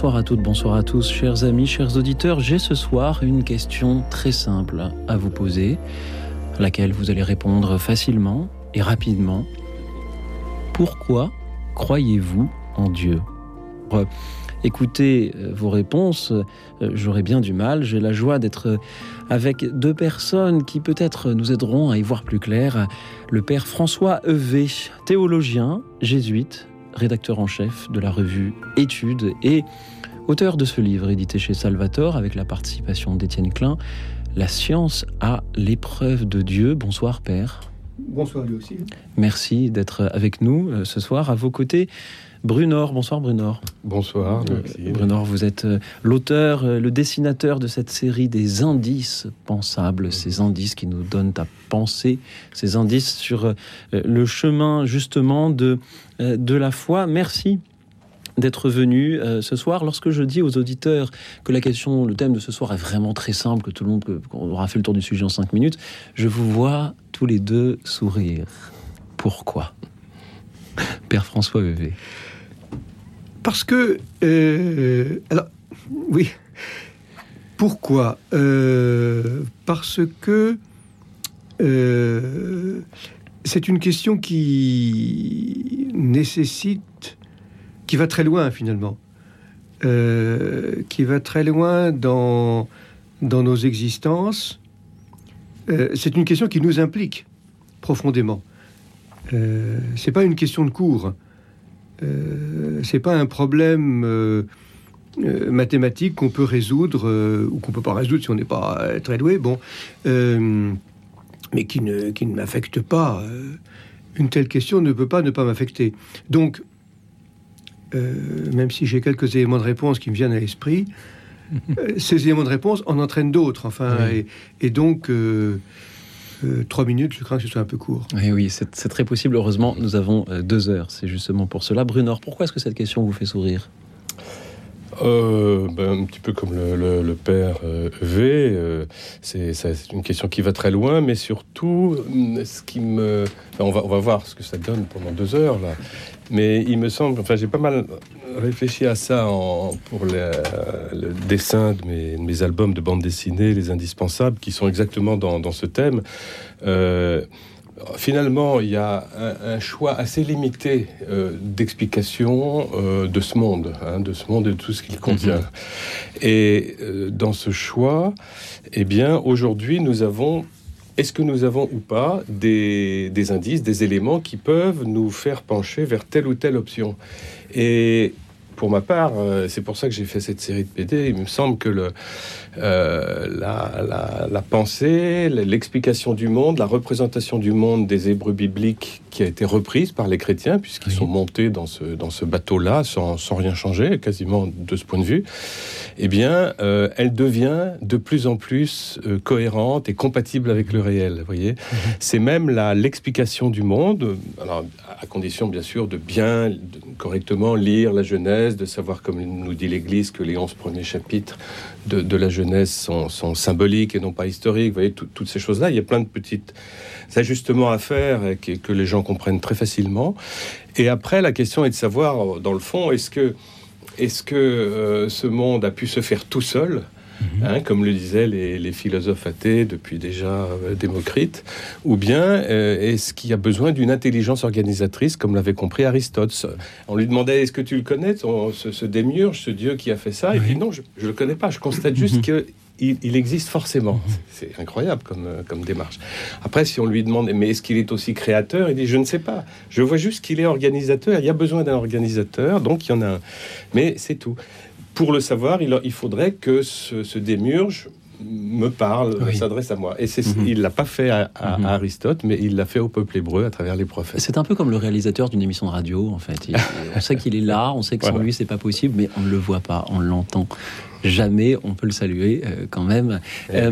Bonsoir à toutes, bonsoir à tous, chers amis, chers auditeurs. J'ai ce soir une question très simple à vous poser, à laquelle vous allez répondre facilement et rapidement. Pourquoi croyez-vous en Dieu? Écoutez euh, vos réponses, euh, j'aurai bien du mal. J'ai la joie d'être avec deux personnes qui peut-être nous aideront à y voir plus clair. Le père François Evé, théologien, jésuite, rédacteur en chef de la revue Études et auteur de ce livre édité chez Salvatore avec la participation d'Étienne Klein, La science à l'épreuve de Dieu. Bonsoir Père. Bonsoir lui aussi. Merci d'être avec nous euh, ce soir à vos côtés. Brunor, bonsoir Brunor. Bonsoir. Merci. Brunor, vous êtes euh, l'auteur, euh, le dessinateur de cette série des indices pensables, ces indices qui nous donnent à penser, ces indices sur le chemin justement de, de la foi. Merci d'être venu ce soir. Lorsque je dis aux auditeurs que la question, le thème de ce soir est vraiment très simple, que tout le monde, qu'on aura fait le tour du sujet en cinq minutes, je vous vois tous les deux sourire. Pourquoi? Père François Vevé. Parce que... Euh, alors, oui. Pourquoi? Euh, Parce que euh, c'est une question qui nécessite, qui va très loin finalement, qui va très loin dans, nos existences. c'est une question qui nous implique profondément. Euh, c'est pas une question de cours. Euh, c'est pas un problème euh, euh, mathématique qu'on peut résoudre ou qu'on peut pas résoudre si on n'est pas très doué. Bon, mais qui ne, qui ne m'affecte pas. une telle question ne peut pas ne pas m'affecter. Donc, même si j'ai quelques éléments de réponse qui me viennent à l'esprit, ces éléments de réponse en entraînent d'autres. Enfin, et, et, donc. Euh, trois minutes, je crains que ce soit un peu court. Oui, oui, c'est très possible. Heureusement, nous avons euh, deux heures. C'est justement pour cela. Brunor, pourquoi est-ce que cette question vous fait sourire? Euh, ben, un petit peu comme le, père V, c'est une question qui va très loin, mais surtout, ce qui me, on va on va voir ce que ça donne pendant deux heures là. Mais il me semble, enfin j'ai pas mal réfléchi à ça pour le dessin de mes, albums de bande dessinée, les indispensables, qui sont exactement dans ce thème. Finalement, il y a un, choix assez limité euh, d'explication euh, de ce monde, hein, de ce monde et de tout ce qu'il contient. Mhm. Et euh, dans ce choix, eh bien, aujourd'hui, nous avons est-ce que nous avons ou pas des, indices, des éléments qui peuvent nous faire pencher vers telle ou telle option? Et pour ma part, euh, c'est pour ça que j'ai fait cette série de PD. Il me semble que le, euh, la, pensée, l'explication du monde, la représentation du monde des Hébreux bibliques qui a été reprise par les chrétiens, puisqu'ils sont montés dans ce, dans ce bateau-là sans, sans, rien changer, quasiment de ce point de vue, eh bien, euh, elle devient de plus en plus cohérente et compatible avec le réel. Vous voyez, mhm. c'est même l'explication du monde, alors à condition bien sûr de bien, correctement lire la Genèse, de savoir, comme nous dit l'Église, que les 11 premiers chapitres de, la Genèse sont, symboliques et non pas historiques. Vous voyez, toutes ces choses-là, il y a plein de petites ajustements à faire et que, les gens comprennent très facilement. Et après, la question est de savoir, dans le fond, est-ce que, est-ce que euh, ce monde a pu se faire tout seul Mhm. Hein, comme le disaient les, philosophes athées depuis déjà euh, Démocrite, ou bien euh, est-ce qu'il y a besoin d'une intelligence organisatrice, comme l'avait compris Aristote? On lui demandait est-ce que tu le connais, ce, ce, démiurge, ce dieu qui a fait ça? Et puis non, je ne le connais pas, je constate juste mhm. que il, existe forcément. Mhm. C'est incroyable comme, euh, comme démarche. Après, si on lui demande, mais est-ce qu'il est aussi créateur? Il dit, je ne sais pas. Je vois juste qu'il est organisateur. Il y a besoin d'un organisateur, donc il y en a un. Mais c'est tout pour le savoir, il, faudrait que ce, démiurge me parle, Oui. s'adresse à moi. Et c'est, Mhm. il l'a pas fait à, à- Mhm. à Aristote, mais il l'a fait au peuple hébreu à travers les prophètes. C'est un peu comme le réalisateur d'une émission de radio, en fait. Il- on sait qu'il est là, on sait que sans Voilà. lui, c'est pas possible, mais on ne le voit pas, on l'entend jamais. On peut le saluer euh, quand même. Euh,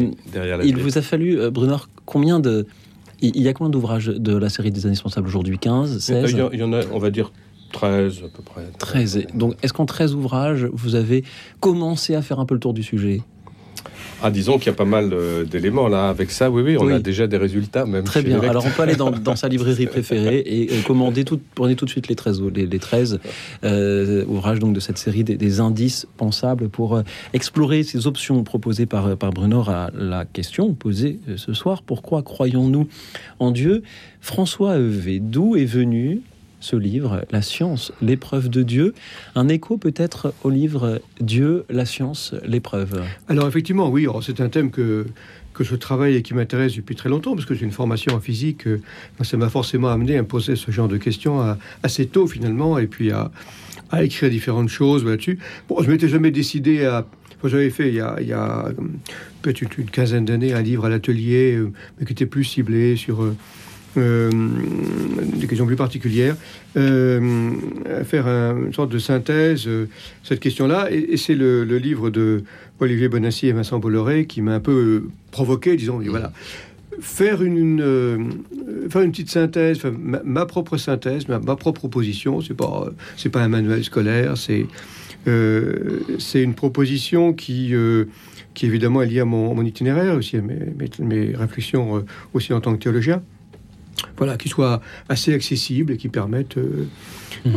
il tête. vous a fallu, euh, Brunner, combien de. Il y a combien d'ouvrages de la série des indispensables aujourd'hui? 15, Euh, 16 Il y, en- il y en a, on va dire 13 à peu près. 13. Donc, est-ce qu'en 13 ouvrages, vous avez commencé à faire un peu le tour du sujet? Ah, disons qu'il y a pas mal euh, d'éléments là. Avec ça, oui, oui, on Oui. a déjà des résultats même. Très bien. Alors, on peut aller dans, dans sa librairie préférée et, euh, commander tout, prenez tout de suite les 13, ou- les, les 13 euh, ouvrages donc, de cette série des, des indices pensables pour explorer ces options proposées par, par Bruno à la question posée ce soir. Pourquoi croyons-nous en Dieu? François Evé, d'où est venu ce livre, La science, l'épreuve de Dieu Un écho peut-être au livre Dieu, la science, l'épreuve. Alors effectivement, oui, c'est un thème que, que je travaille et qui m'intéresse depuis très longtemps, parce que j'ai une formation en physique. euh, ça m'a forcément amené à me poser ce genre de questions assez tôt finalement, et puis à, écrire différentes choses là-dessus. Bon, je m'étais jamais décidé à... J'avais fait il y a, il y a, euh, peut-être une, une quinzaine d'années un livre à l'atelier, euh, mais qui était plus ciblé sur... euh, des questions plus particulières, euh, faire un- une sorte de synthèse, euh, cette question-là. Et, c'est le, livre de Olivier Bonassi et Vincent Bolloré qui m'a un peu provoqué, disons, voilà. Faire une, faire une petite synthèse, ma, propre synthèse, ma, propre proposition, c'est pas, pas un manuel scolaire, c'est, c'est une proposition qui, qui évidemment est liée à mon, itinéraire, aussi à mes, réflexions aussi en tant que théologien. Voilà, qui soit assez accessible et qui permette euh,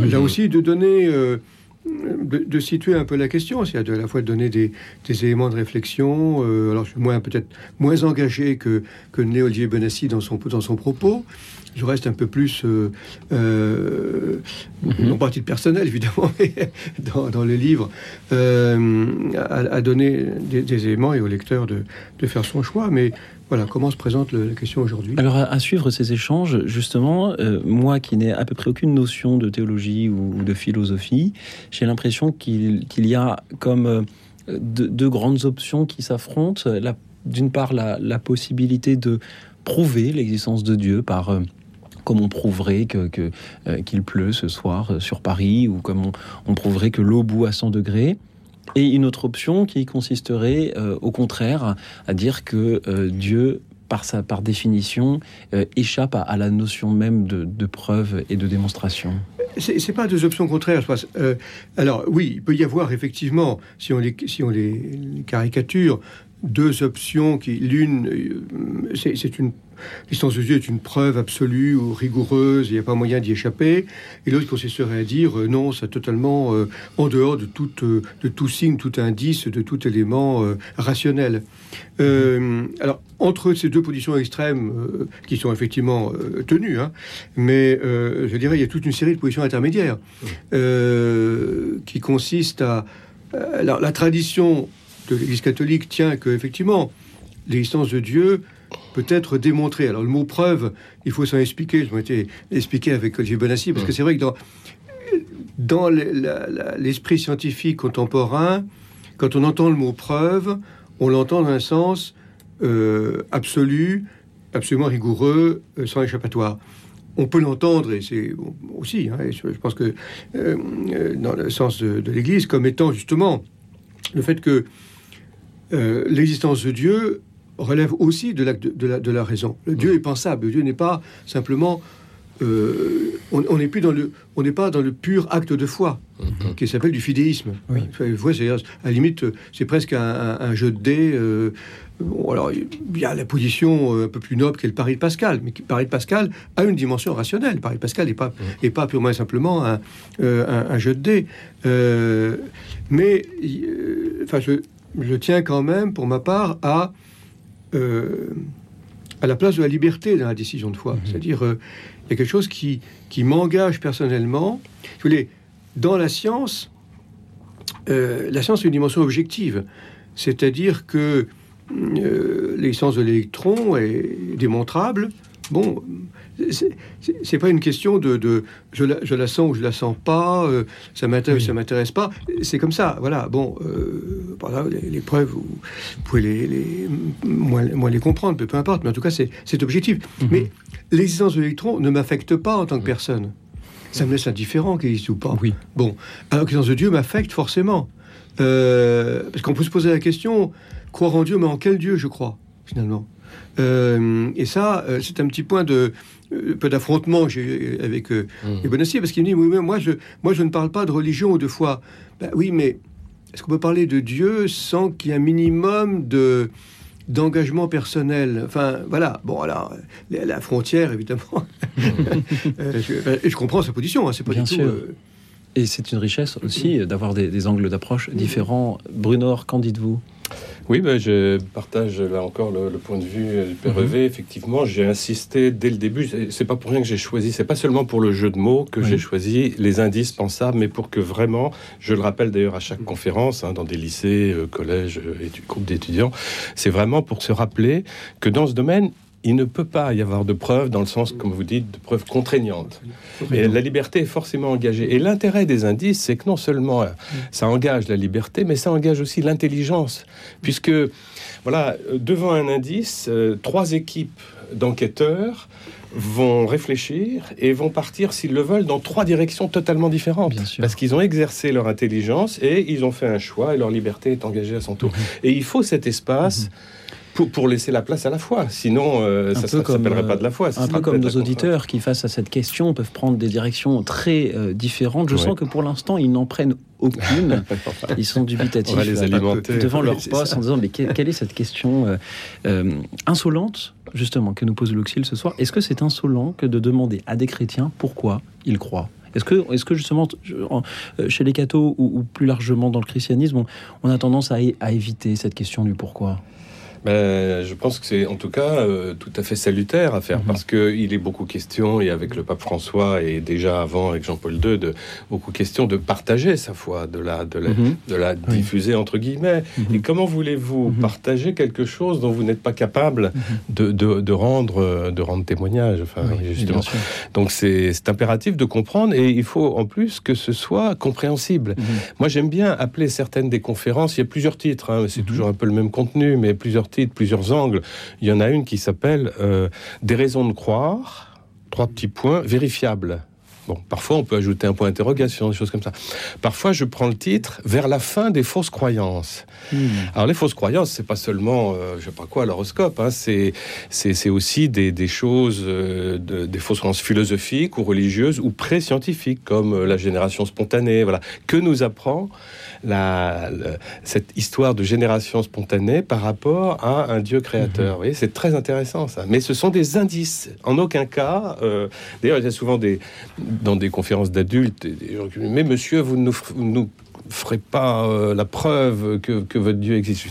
là aussi de donner, euh, de, de situer un peu la question, c'est-à-dire à la fois de donner des, des éléments de réflexion. euh, alors je suis moins peut-être moins engagé que que Né Olivier Benassi dans son dans son propos. Je reste un peu plus, euh, euh, Mhm. non pas à titre personnel évidemment, mais dans, dans le livre, à, à donner des, des éléments et au lecteur de, de faire son choix. Mais voilà, comment se présente la question aujourd'hui? Alors, à, suivre ces échanges, justement, euh, moi qui n'ai à peu près aucune notion de théologie ou, de philosophie, j'ai l'impression qu'il y a comme euh, deux, grandes options qui s'affrontent. D'une part, la, possibilité de prouver l'existence de Dieu par. euh, comme on prouverait que, qu'il pleut ce soir sur Paris, ou comme on, on prouverait que l'eau bout à 100 degrés. Et une autre option qui consisterait, euh, au contraire, à dire que euh, Dieu, par, sa, par définition, euh, échappe à, la notion même de, preuve et de démonstration. C'est pas deux options contraires, je pense. Alors oui, il peut y avoir effectivement, si on les, si on les, caricature, deux options qui, l'une, c'est une l'existence de Dieu est une preuve absolue ou rigoureuse, il n'y a pas moyen d'y échapper, et l'autre consisterait à dire euh, non, c'est totalement euh, en dehors de tout, euh, de tout signe, tout indice, de tout élément rationnel. Alors, entre ces deux positions extrêmes, qui sont effectivement tenues, hein, mais je dirais il y a toute une série de positions intermédiaires qui consistent à... alors, la tradition de l'Église catholique tient que effectivement l'existence de Dieu peut être démontrée. Alors le mot preuve, il faut s'en expliquer. Je m'étais expliqué avec Olivier Bonassi parce que c'est vrai que dans dans l'esprit scientifique contemporain, quand on entend le mot preuve, on l'entend dans un sens euh, absolu, absolument rigoureux, euh, sans échappatoire. On peut l'entendre, et c'est aussi, hein, et je, pense que euh, dans le sens de, de l'Église, comme étant justement le fait que l'existence de Dieu relève aussi de la, de, de la, de la raison. Le Dieu est pensable. Le Dieu n'est pas simplement. euh, on n'est plus dans le, on n'est pas dans le pur acte de foi Mhm. qui s'appelle du fidéisme. Oui. Enfin, c'est à la limite, c'est presque un, un- un jeu de dés. euh, bon, alors, il y a la position euh, un peu plus noble qu'est le pari de Pascal, mais qui- le pari de Pascal a une dimension rationnelle. Le pari de Pascal n'est pas, est pas purement et simplement un, euh, un- un jeu de dés. Euh, mais, euh, enfin, je, je tiens quand même, pour ma part, à euh, à la place de la liberté dans la décision de foi. C'est-à-dire, euh, il y a quelque chose qui, qui m'engage personnellement. Je voulais, dans la science, euh, la science est une dimension objective. C'est-à-dire que l'existence de l'électron est démontrable. Bon, c'est pas une question de, de je, la, je, la, sens ou je la sens pas, euh, ça m'intéresse, ça m'intéresse pas. C'est comme ça, voilà. Bon, euh, voilà, les, preuves, vous, pouvez les, les moins, les comprendre, peu, peu, importe. Mais en tout cas, c'est objectif. Mhm. Mais l'existence de l'électron ne m'affecte pas en tant que personne. Ça me laisse indifférent qu'il existe ou pas. Oui. Bon, alors que l'existence de Dieu m'affecte forcément. Euh, parce qu'on peut se poser la question, croire en Dieu, mais en quel Dieu je crois, finalement? Euh, et ça, euh, c'est un petit point de peu d'affrontement avec euh, mmh. les parce qu'il me dit, oui, mais moi je, moi je ne parle pas de religion ou de foi. Ben, oui, mais est-ce qu'on peut parler de Dieu sans qu'il y ait un minimum de d'engagement personnel? Enfin, voilà. Bon, alors, la, frontière, évidemment. je, et je comprends sa position. Hein, c'est pas Bien du sûr. tout. Et c'est une richesse aussi d'avoir des, des, angles d'approche différents. Bruno, qu'en dites-vous? Oui, ben, je partage là encore le, point de vue du Père mhm. Effectivement, j'ai insisté dès le début. C'est pas pour rien que j'ai choisi. C'est pas seulement pour le jeu de mots que j'ai choisi les indices pensables, mais pour que vraiment, je le rappelle d'ailleurs à chaque conférence, hein, dans des lycées, euh, collèges, euh, et groupes d'étudiants, c'est vraiment pour se rappeler que dans ce domaine, il ne peut pas y avoir de preuves dans le sens, comme vous dites, de preuves contraignantes. Et la liberté est forcément engagée. Et l'intérêt des indices, c'est que non seulement euh, ça engage la liberté, mais ça engage aussi l'intelligence. Puisque, voilà, devant un indice, euh, trois équipes d'enquêteurs vont réfléchir et vont partir, s'ils le veulent, dans trois directions totalement différentes. Parce qu'ils ont exercé leur intelligence et ils ont fait un choix et leur liberté est engagée à son tour. Et il faut cet espace. Mhm pour, laisser la place à la foi. Sinon, euh, ça ne s'appellerait pas de la foi. un peu comme nos auditeurs qui, face à cette question, peuvent prendre des directions très euh, différentes. Je sens que pour l'instant, ils n'en prennent aucune. ils sont dubitatifs les alimenter. devant leur poste en disant mais quelle est cette question euh, insolente justement que nous pose l'Auxil ce soir? Est-ce que c'est insolent que de demander à des chrétiens pourquoi ils croient? Est-ce que, est que justement, chez les cathos ou, plus largement dans le christianisme, on, a tendance à éviter cette question du pourquoi? Ben, je pense que c'est en tout cas euh, tout à fait salutaire à faire mhm. parce que il est beaucoup question et avec le pape François et déjà avant avec Jean-Paul II de beaucoup question de partager sa foi, de la de la, mhm. de la diffuser entre guillemets. Mhm. Et comment voulez-vous partager quelque chose dont vous n'êtes pas capable de, de, de, rendre de rendre témoignage Enfin, justement. Donc c'est impératif de comprendre et il faut en plus que ce soit compréhensible. Moi j'aime bien appeler certaines des conférences. Il y a plusieurs titres, hein, c'est toujours un peu le même contenu, mais plusieurs de plusieurs angles. Il y en a une qui s'appelle euh, Des raisons de croire, trois petits points, vérifiables. Bon, parfois on peut ajouter un point d'interrogation, des choses comme ça. Parfois je prends le titre vers la fin des fausses croyances. Hmm. Alors les fausses croyances, c'est pas seulement, euh, je sais pas quoi, l'horoscope, hein, c'est c'est aussi des, des choses, euh, des fausses croyances philosophiques ou religieuses ou pré-scientifiques, comme la génération spontanée, voilà, que nous apprend la, cette histoire de génération spontanée par rapport à un Dieu créateur. Mhm. c'est très intéressant ça. Mais ce sont des indices. En aucun cas, euh, d'ailleurs, il y a souvent des, dans des conférences d'adultes, mais monsieur, vous ne nous, nous ferez pas euh, la preuve que, que, votre Dieu existe.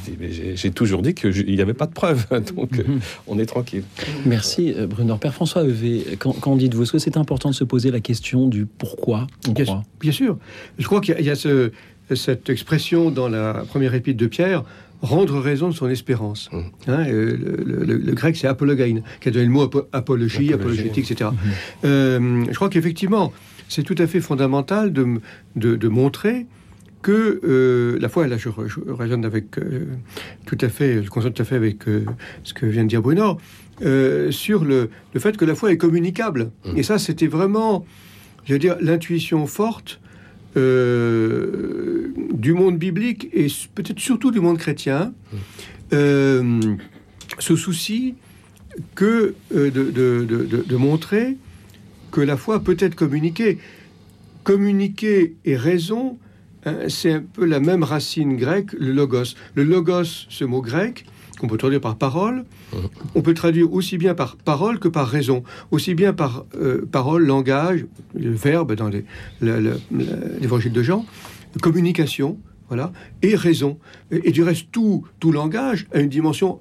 J'ai toujours dit qu'il n'y avait pas de preuve, donc mhm. on est tranquille. Merci euh, Bruno. Père François Evé, qu'en dites-vous? Est-ce que c'est important de se poser la question du pourquoi? Bien, bien, sûr. Je crois qu'il y, a ce, cette expression dans la première épître de Pierre, rendre raison de son espérance. Mmh. Hein, euh, le, grec, c'est apologein, qui a donné le mot apologie, apologétique, etc. Mmh. Euh, je crois qu'effectivement, c'est tout à fait fondamental de, de, montrer que euh, la foi, là je, raisonne avec tout à fait, je constate tout à fait avec ce que vient de dire Bruno, sur le, le, fait que la foi est communicable. Mmh. Et ça, c'était vraiment, je veux dire, l'intuition forte euh, du monde biblique et peut-être surtout du monde chrétien euh, ce souci que euh, de, montrer que la foi peut être communiquée. Communiquer et raison, hein, c'est un peu la même racine grecque, le logos. Le logos, ce mot grec, qu'on peut traduire par parole, on peut traduire aussi bien par parole que par raison, aussi bien par euh, parole, langage, le verbe dans l'évangile de Jean, communication, voilà, et raison. Et, du reste, tout, tout langage a une dimension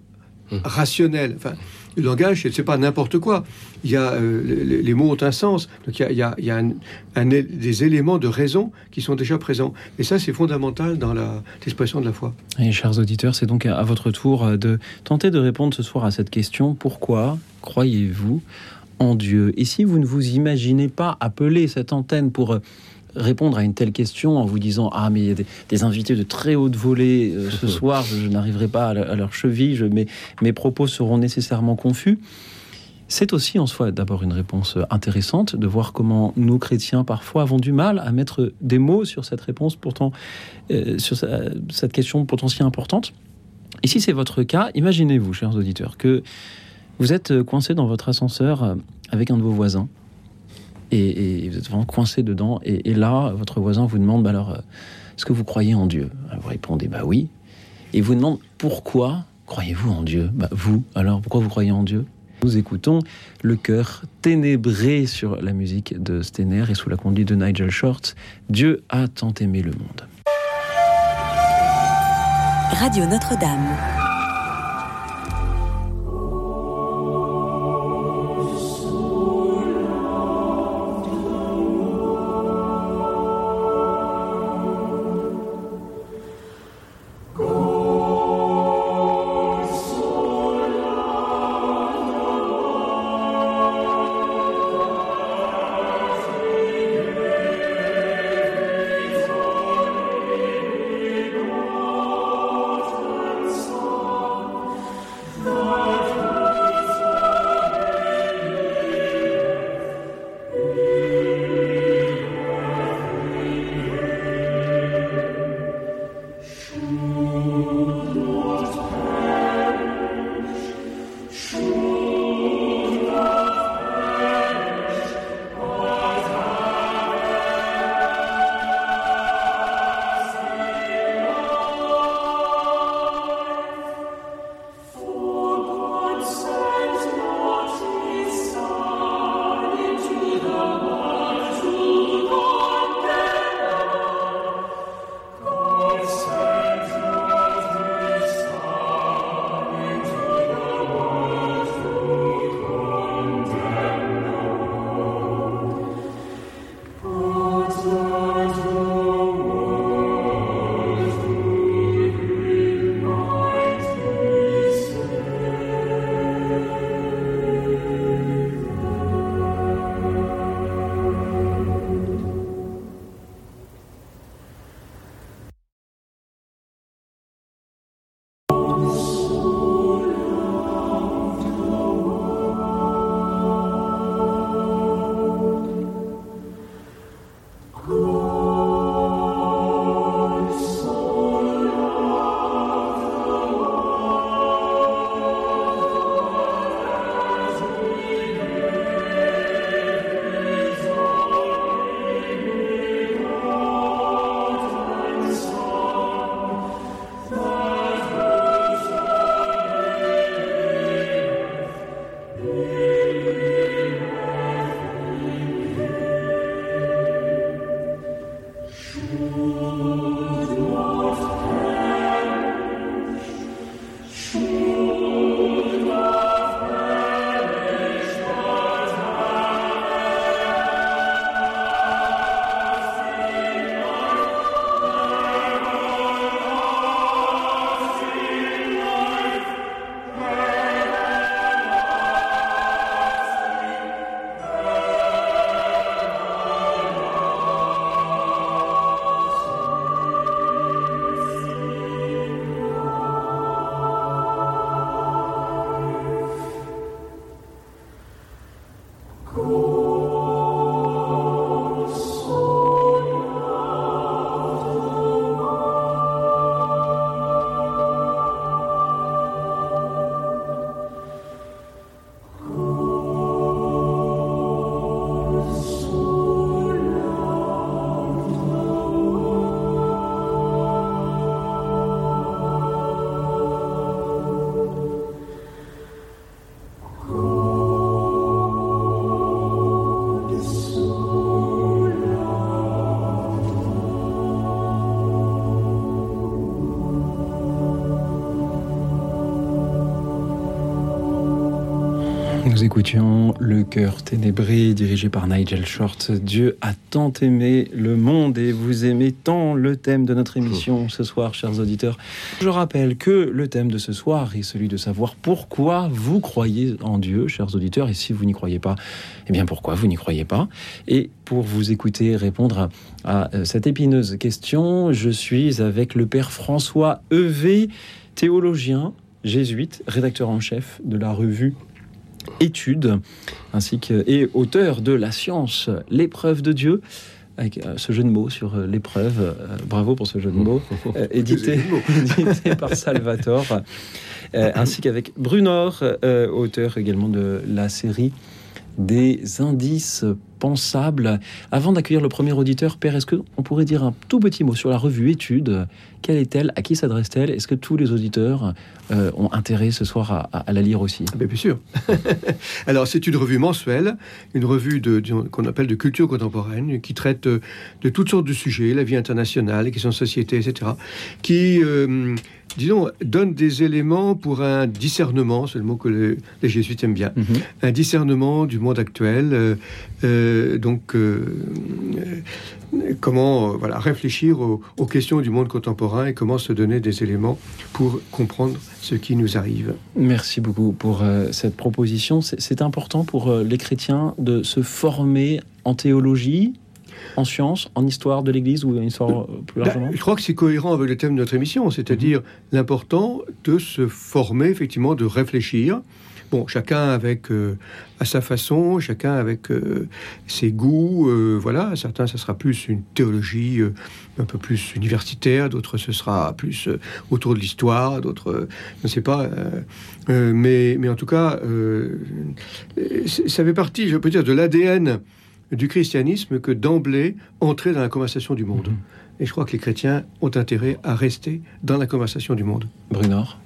hum. rationnelle. Enfin, le langage, c'est pas n'importe quoi. Il y a, euh, les, mots ont un sens. Donc il y a, des éléments de raison qui sont déjà présents. Et ça, c'est fondamental dans l'expression de la foi. Et chers auditeurs, c'est donc à votre tour euh, de tenter de répondre ce soir à cette question. Pourquoi croyez-vous en Dieu? Et si vous ne vous imaginez pas appeler cette antenne pour euh, répondre à une telle question en vous disant Ah, mais il y a des, invités de très haute volée euh, ce soir, je, n'arriverai pas à, leur cheville, je, mes, mes propos seront nécessairement confus. C'est aussi en soi d'abord une réponse intéressante de voir comment nous chrétiens parfois avons du mal à mettre des mots sur cette réponse pourtant euh, sur cette question pourtant si importante. Et si c'est votre cas, imaginez-vous, chers auditeurs, que vous êtes coincé dans votre ascenseur avec un de vos voisins et, vous êtes vraiment coincé dedans. Et, là, votre voisin vous demande bah alors, euh, est-ce que vous croyez en Dieu? Vous répondez bah oui. Et vous demande pourquoi croyez-vous en Dieu? Bah, Vous, alors pourquoi vous croyez en Dieu? Nous écoutons le cœur ténébré sur la musique de Stener et sous la conduite de Nigel Short. Dieu a tant aimé le monde. Radio Notre-Dame. Nous écoutions Le cœur ténébré dirigé par Nigel Short. Dieu a tant aimé le monde et vous aimez tant le thème de notre émission ce soir, chers auditeurs. Je rappelle que le thème de ce soir est celui de savoir pourquoi vous croyez en Dieu, chers auditeurs, et si vous n'y croyez pas, eh bien pourquoi vous n'y croyez pas? Et pour vous écouter répondre à, à cette épineuse question, je suis avec le Père François Evé, théologien, jésuite, rédacteur en chef de la revue Études, ainsi que et auteur de La science, l'épreuve de Dieu, avec euh, ce jeu de mots sur euh, l'épreuve. euh, bravo pour ce jeu de mots, euh, édité, édité par Salvatore, euh, ainsi qu'avec Brunor, euh, auteur également de la série des indices pensables. Avant d'accueillir le premier auditeur, Père, est-ce qu'on pourrait dire un tout petit mot sur la revue Études? Quelle est-elle? À qui s'adresse-t-elle? Est-ce que tous les auditeurs euh, ont intérêt ce soir à, la lire aussi? Ah ben, bien sûr. Alors, c'est une revue mensuelle, une revue de- qu'on appelle de culture contemporaine, qui traite euh, de toutes sortes de sujets, la vie internationale, les questions de société, etc., disons, donne des éléments pour un discernement, c'est le mot que le- les jésuites aiment bien, Mhm. un discernement du monde actuel. euh, euh, donc, euh, comment voilà, réfléchir aux, aux questions du monde contemporain et comment se donner des éléments pour comprendre ce qui nous arrive. Merci beaucoup pour cette proposition. C'est important pour les chrétiens de se former en théologie, en sciences, en histoire de l'Église ou en histoire euh, plus Bah, largement je crois que c'est cohérent avec le thème de notre émission, c'est-à-dire l'important de se former, effectivement, de réfléchir. Bon, chacun avec euh, à sa façon, chacun avec euh, ses goûts. euh, voilà, certains, ça sera plus une théologie un peu plus universitaire, d'autres, ce sera plus autour de l'histoire, d'autres, je ne sais pas. mais, mais en tout cas, ça fait partie, je peux dire, de l'ADN du christianisme que d'emblée entrer dans la conversation du monde. Et je crois que les chrétiens ont intérêt à rester dans la conversation du monde. Brunor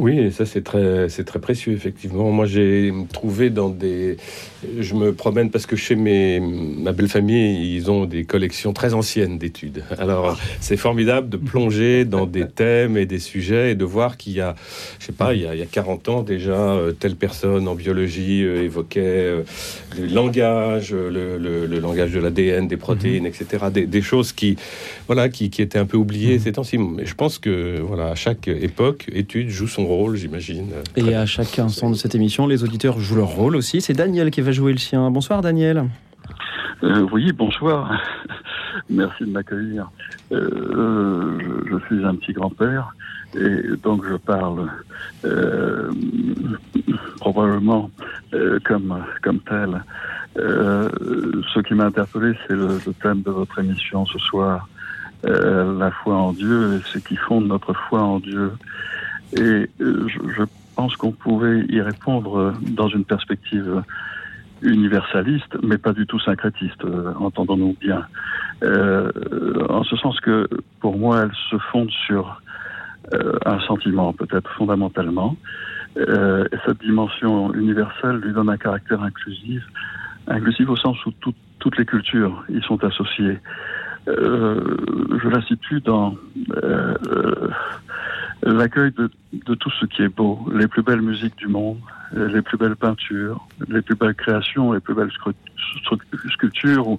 Oui, et ça c'est très, c'est très précieux effectivement. Moi j'ai trouvé dans des, je me promène parce que chez mes, ma belle famille ils ont des collections très anciennes d'études. Alors c'est formidable de plonger dans des thèmes et des sujets et de voir qu'il y a, je sais pas, il y a, il y a 40 ans déjà euh, telle personne en biologie euh, évoquait euh, le langage, le, le- le langage de l'ADN, des protéines, etc. Des, des choses qui, voilà, qui, qui étaient un peu oubliées ces temps-ci. Mais je pense que voilà, à chaque époque, étude joue son rôle, j'imagine. Et à chaque instant de cette émission, les auditeurs jouent leur rôle aussi. C'est Daniel qui va jouer le sien. Bonsoir Daniel. Euh, oui, bonsoir. Merci de m'accueillir. Euh, je, je suis un petit grand-père et donc je parle euh, probablement euh, comme, comme tel. Euh, ce qui m'a interpellé, c'est le, le thème de votre émission ce soir, euh, la foi en Dieu et ce qui fonde notre foi en Dieu. Et euh, je, pense qu'on pouvait y répondre euh, dans une perspective universaliste, mais pas du tout syncrétiste, euh, entendons-nous bien. Euh, en ce sens que, pour moi, elle se fonde sur euh, un sentiment, peut-être fondamentalement. Euh, et cette dimension universelle lui donne un caractère inclusif, inclusif au sens où tout- toutes les cultures y sont associées. Euh, je la situe dans euh, euh, l'accueil de, de tout ce qui est beau, les plus belles musiques du monde, les plus belles peintures, les plus belles créations, les plus belles sculptures, ou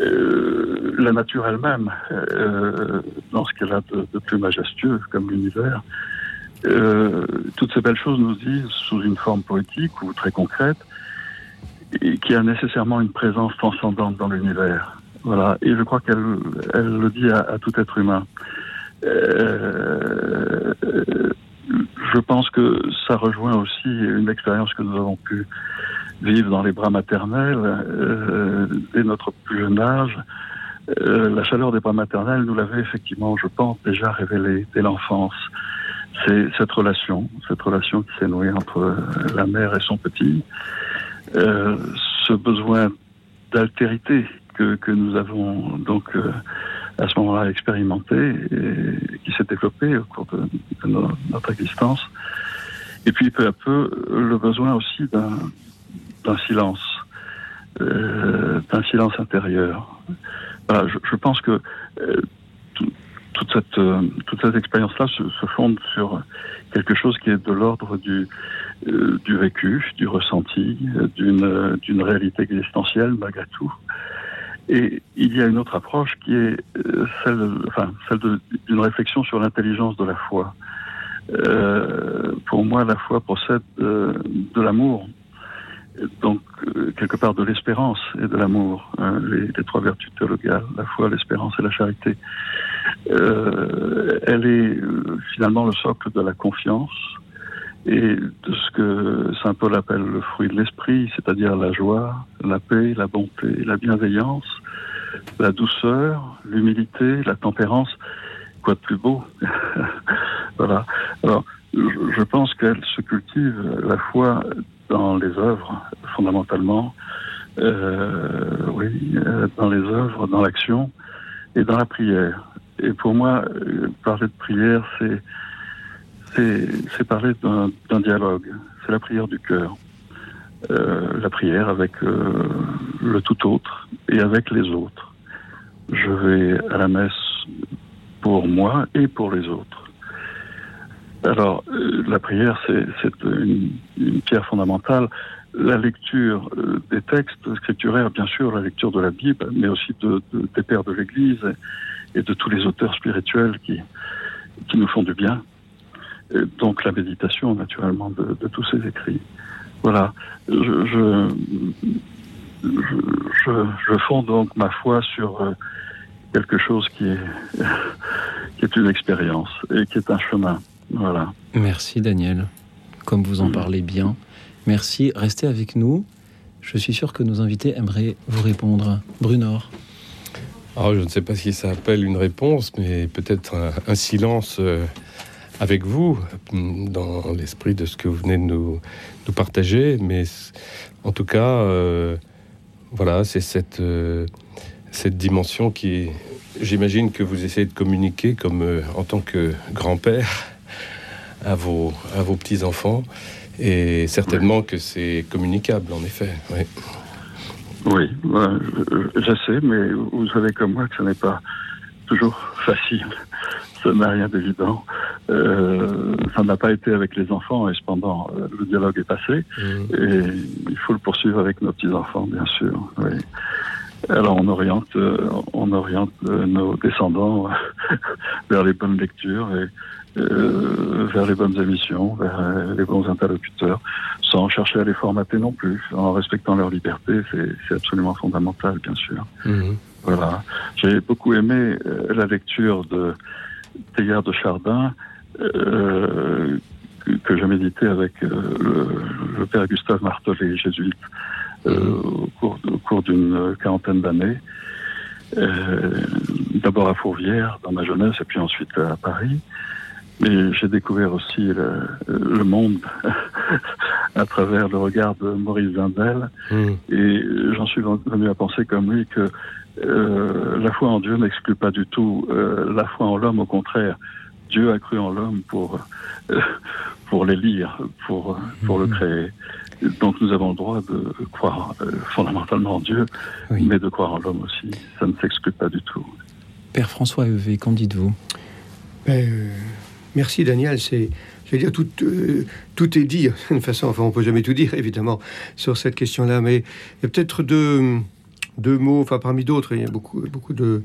euh, la nature elle-même, euh, dans ce qu'elle a de, plus majestueux, comme l'univers. Euh, toutes ces belles choses nous disent, sous une forme poétique ou très concrète, qu'il y a nécessairement une présence transcendante dans l'univers. Voilà, et je crois qu'elle elle le dit à, tout être humain. Euh, je pense que ça rejoint aussi une expérience que nous avons pu vivre dans les bras maternels euh, dès notre plus jeune âge. Euh, la chaleur des bras maternels nous l'avait effectivement, je pense, déjà révélé dès l'enfance. C'est cette relation, cette relation qui s'est nouée entre euh, la mère et son petit, euh, ce besoin d'altérité que, nous avons donc euh, à ce moment-là expérimenté et qui s'est développé au cours de, de no- notre existence. Et puis peu à peu, le besoin aussi d'un silence, euh, d'un silence intérieur. Je, pense que euh, tout- toute cette, toute cette expérience-là se, se fonde sur quelque chose qui est de l'ordre du, du vécu, du ressenti, d'une d'une réalité existentielle malgré tout. Et il y a une autre approche qui est euh, celle, enfin, celle d'une réflexion sur l'intelligence de la foi. Euh, pour moi, la foi procède de, de l'amour, donc euh, quelque part de l'espérance et de l'amour, hein, les, les, trois vertus théologales, la foi, l'espérance et la charité. Euh, elle est euh, finalement le socle de la confiance et de ce que Saint Paul appelle le fruit de l'esprit, c'est-à-dire la joie, la paix, la bonté, la bienveillance, la douceur, l'humilité, la tempérance. Quoi de plus beau Voilà. Alors, je pense qu'elle se cultive la foi dans les œuvres, fondamentalement, euh, oui, dans les œuvres, dans l'action et dans la prière. Et pour moi, euh, parler de prière, c'est c'est parler d'un dialogue. C'est la prière du cœur. Euh, la prière avec euh, le tout autre et avec les autres. Je vais à la messe pour moi et pour les autres. Alors, euh, la prière, c'est une, pierre fondamentale. La lecture des textes scripturaires, bien sûr, la lecture de la Bible, mais aussi de, de, des pères de l'Église et, de tous les auteurs spirituels qui, qui nous font du bien. Et donc la méditation, naturellement, de, de, tous ces écrits. Voilà. Je, je, je, je fonde donc ma foi sur euh, quelque chose qui est, qui est une expérience et qui est un chemin. Voilà. Merci Daniel, comme vous en parlez bien. Merci, restez avec nous. Je suis sûr que nos invités aimeraient vous répondre. Brunor. Alors, ah, je ne sais pas si ça appelle une réponse, mais peut-être un, un, silence euh, avec vous, dans l'esprit de ce que vous venez de nous, nous partager. Mais en tout cas, euh, voilà, c'est cette, euh, cette dimension qui, j'imagine que vous essayez de communiquer comme euh, en tant que grand-père à vos, à vos petits-enfants. Et certainement oui. que c'est communicable, en effet. Oui, oui je, je, sais, mais vous savez comme moi que ce n'est pas toujours facile. Ça n'a rien d'évident. Euh, ça n'a pas été avec les enfants, et cependant, euh, le dialogue est passé. Mmh. Et il faut le poursuivre avec nos petits-enfants, bien sûr. Oui. Alors on oriente, euh, on oriente euh, nos descendants vers les bonnes lectures et euh, vers les bonnes émissions, vers les bons interlocuteurs, sans chercher à les formater non plus, en respectant leur liberté, c'est absolument fondamental, bien sûr. Mmh. Voilà. J'ai beaucoup aimé la lecture de Théard de Chardin, euh, que, que j'ai médité avec euh, le, le, père Gustave Martelet, jésuite, mmh. au cours, d'une quarantaine d'années. D'abord à Fourvière, dans ma jeunesse, et puis ensuite à Paris. Mais j'ai découvert aussi le, le monde à travers le regard de Maurice Zindel. Mmh. Et j'en suis venu à penser comme lui que euh, la foi en Dieu n'exclut pas du tout euh, la foi en l'homme, au contraire. Dieu a cru en l'homme pour, euh, pour les lire, pour, pour mmh. le créer. Donc nous avons le droit de croire euh, fondamentalement en Dieu, oui. mais de croire en l'homme aussi. Ça ne s'exclut pas du tout. Père François Heuvé, qu'en dites-vous? Ben, Merci Daniel, c'est je veux dire tout, euh, tout est dit d'une façon enfin on peut jamais tout dire évidemment sur cette question là mais peut-être deux, deux mots enfin parmi d'autres il y a beaucoup beaucoup de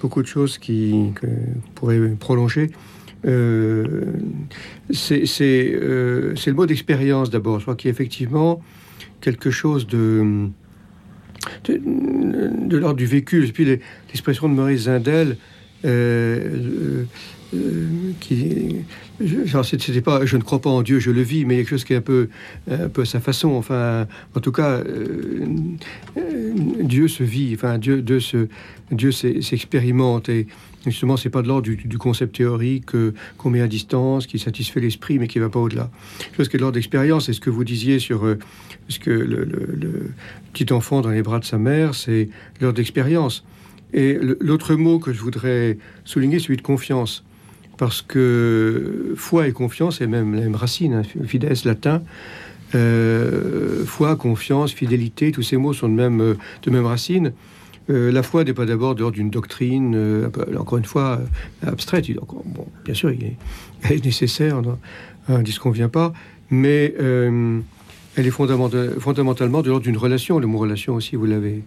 beaucoup de choses qui pourraient prolonger. Euh, c'est euh, le mot d'expérience d'abord. Je crois qu'il effectivement quelque chose de de, de l'ordre du vécu. Et puis l'expression de Maurice Zindel euh, euh, qui genre c'était pas je ne crois pas en Dieu je le vis mais quelque chose qui est un peu un peu sa façon. Enfin en tout cas euh, euh, Dieu se vit. Enfin Dieu de ce Dieu s'expérimente. Et justement c'est pas de l'ordre du, du concept théorique euh, qu'on met à distance qui satisfait l'esprit mais qui va pas au-delà. Chose qui est de l'ordre d'expérience c'est ce que vous disiez sur ce que le, le, le petit enfant dans les bras de sa mère c'est l'ordre d'expérience. Et l'autre mot que je voudrais souligner celui de confiance parce que foi et confiance et même la même racine hein, fides latin euh, foi confiance fidélité tous ces mots sont de même de même racine euh, la foi n'est pas d'abord dehors d'une doctrine euh, encore une fois abstraite bon bien sûr il est, il est nécessaire ne disconvient pas mais elle est fondamentalement de l'ordre d'une relation. Le mot relation aussi, vous l'avez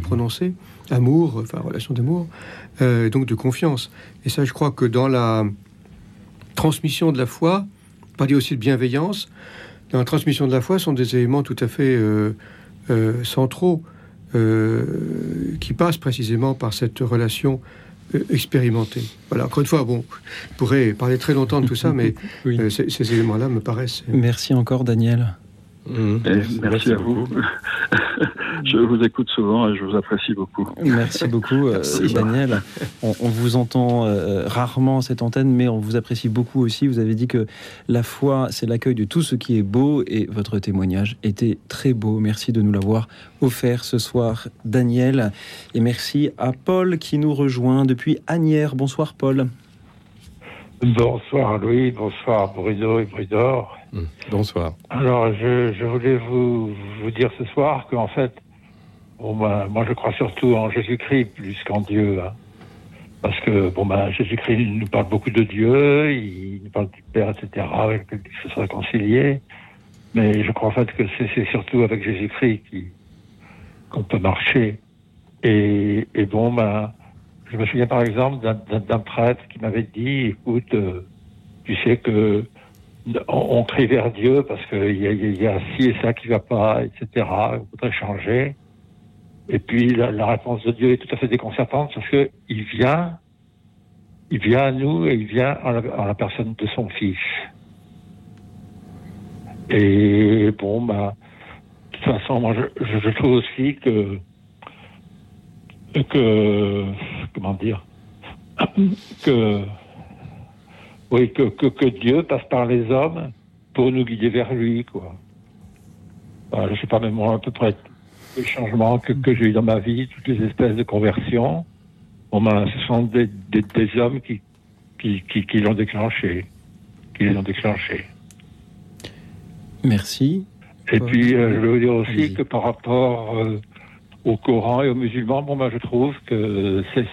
prononcé. Amour, enfin relation d'amour, euh, donc de confiance. Et ça, je crois que dans la transmission de la foi, pas dire aussi de bienveillance, dans la transmission de la foi sont des éléments tout à fait euh, euh, centraux qui passent précisément par cette relation expérimentée. Voilà, encore une fois, bon, je pourrais parler très longtemps de tout ça, mais ces, ces éléments-là me paraissent... Merci encore, Daniel. Mmh. merci, à vous. je vous écoute souvent et je vous apprécie beaucoup. Merci beaucoup, euh, Daniel. On, vous entend euh, rarement à cette antenne, mais on vous apprécie beaucoup aussi. Vous avez dit que la foi, c'est l'accueil de tout ce qui est beau et votre témoignage était très beau. Merci de nous l'avoir offert ce soir, Daniel. Et merci à Paul qui nous rejoint depuis Agnières. Bonsoir, Paul. Bonsoir, Louis. Bonsoir, Bruno et Brudor. Hmm. Bonsoir. Alors, je, voulais vous, vous, dire ce soir qu'en fait, bon, ben, moi je crois surtout en Jésus-Christ plus qu'en Dieu. Hein. Parce que bon, ben, Jésus-Christ nous parle beaucoup de Dieu, il nous parle du Père, etc., avec lequel il se réconcilier. Mais je crois en fait que c'est surtout avec Jésus-Christ qu'on peut marcher. Et, et, bon, ben, je me souviens par exemple d'un prêtre qui m'avait dit, écoute, euh, tu sais que on, crie vers Dieu parce qu'il y a, y a ci et ça qui va pas, etc. On voudrait changer. Et puis la, réponse de Dieu est tout à fait déconcertante parce que il vient, il vient à nous et il vient en la, personne de son fils. Et bon, bah, de toute façon, moi, je, je trouve aussi que que comment dire que oui, que, que, Dieu passe par les hommes pour nous guider vers lui, quoi. je ne sais pas, même moi, à peu près les changements que, que j'ai eu dans ma vie, toutes les espèces de conversions, ben, ce sont des, des, des hommes qui, qui, qui, qui l'ont déclenché, qui les ont déclenchés. Merci. Et puis, euh, je veux dire aussi que par rapport euh, au Coran et aux musulmans, bon, ben, je trouve que c'est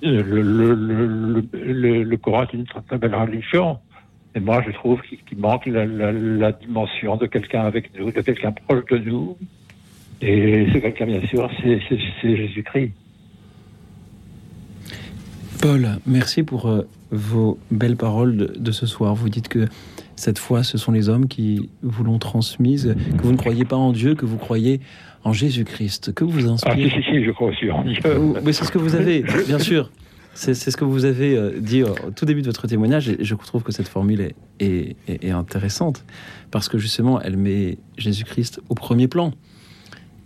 le, Coran est une très, belle religion. Et moi, je trouve qu'il manque la, la, dimension de quelqu'un avec nous, de quelqu'un proche de nous. Et ce quelqu'un, bien sûr, c'est Jésus-Christ. Paul, merci pour euh, vos belles paroles de, de, ce soir. Vous dites que cette foi, ce sont les hommes qui vous l'ont transmise, que vous ne croyez pas en Dieu, que vous croyez en Jésus-Christ. Que vous inspire Ah, si, si, je crois aussi en Dieu. Mais c'est ce que vous avez, bien sûr. C'est ce que vous avez euh, dit au tout début de votre témoignage, et je trouve que cette formule est, est, intéressante, parce que justement, elle met Jésus-Christ au premier plan.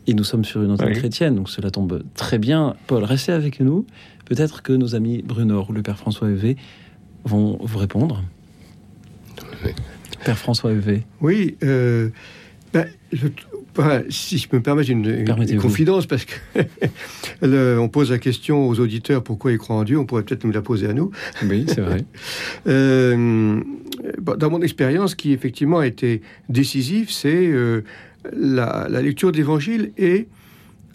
Et nous sommes sur une antenne chrétienne, donc cela tombe très bien. Paul, restez avec nous. Peut-être que nos amis Bruno ou le Père François Evé vont vous répondre. Père François Evé. Oui, euh, ben, je, si je peux me permettre une, confidence, parce que on pose la question aux auditeurs pourquoi ils croient en Dieu, on pourrait peut-être nous la poser à nous. Oui, c'est vrai. Euh, dans mon expérience, qui effectivement a été décisive, c'est euh, la, lecture de l'Évangile et,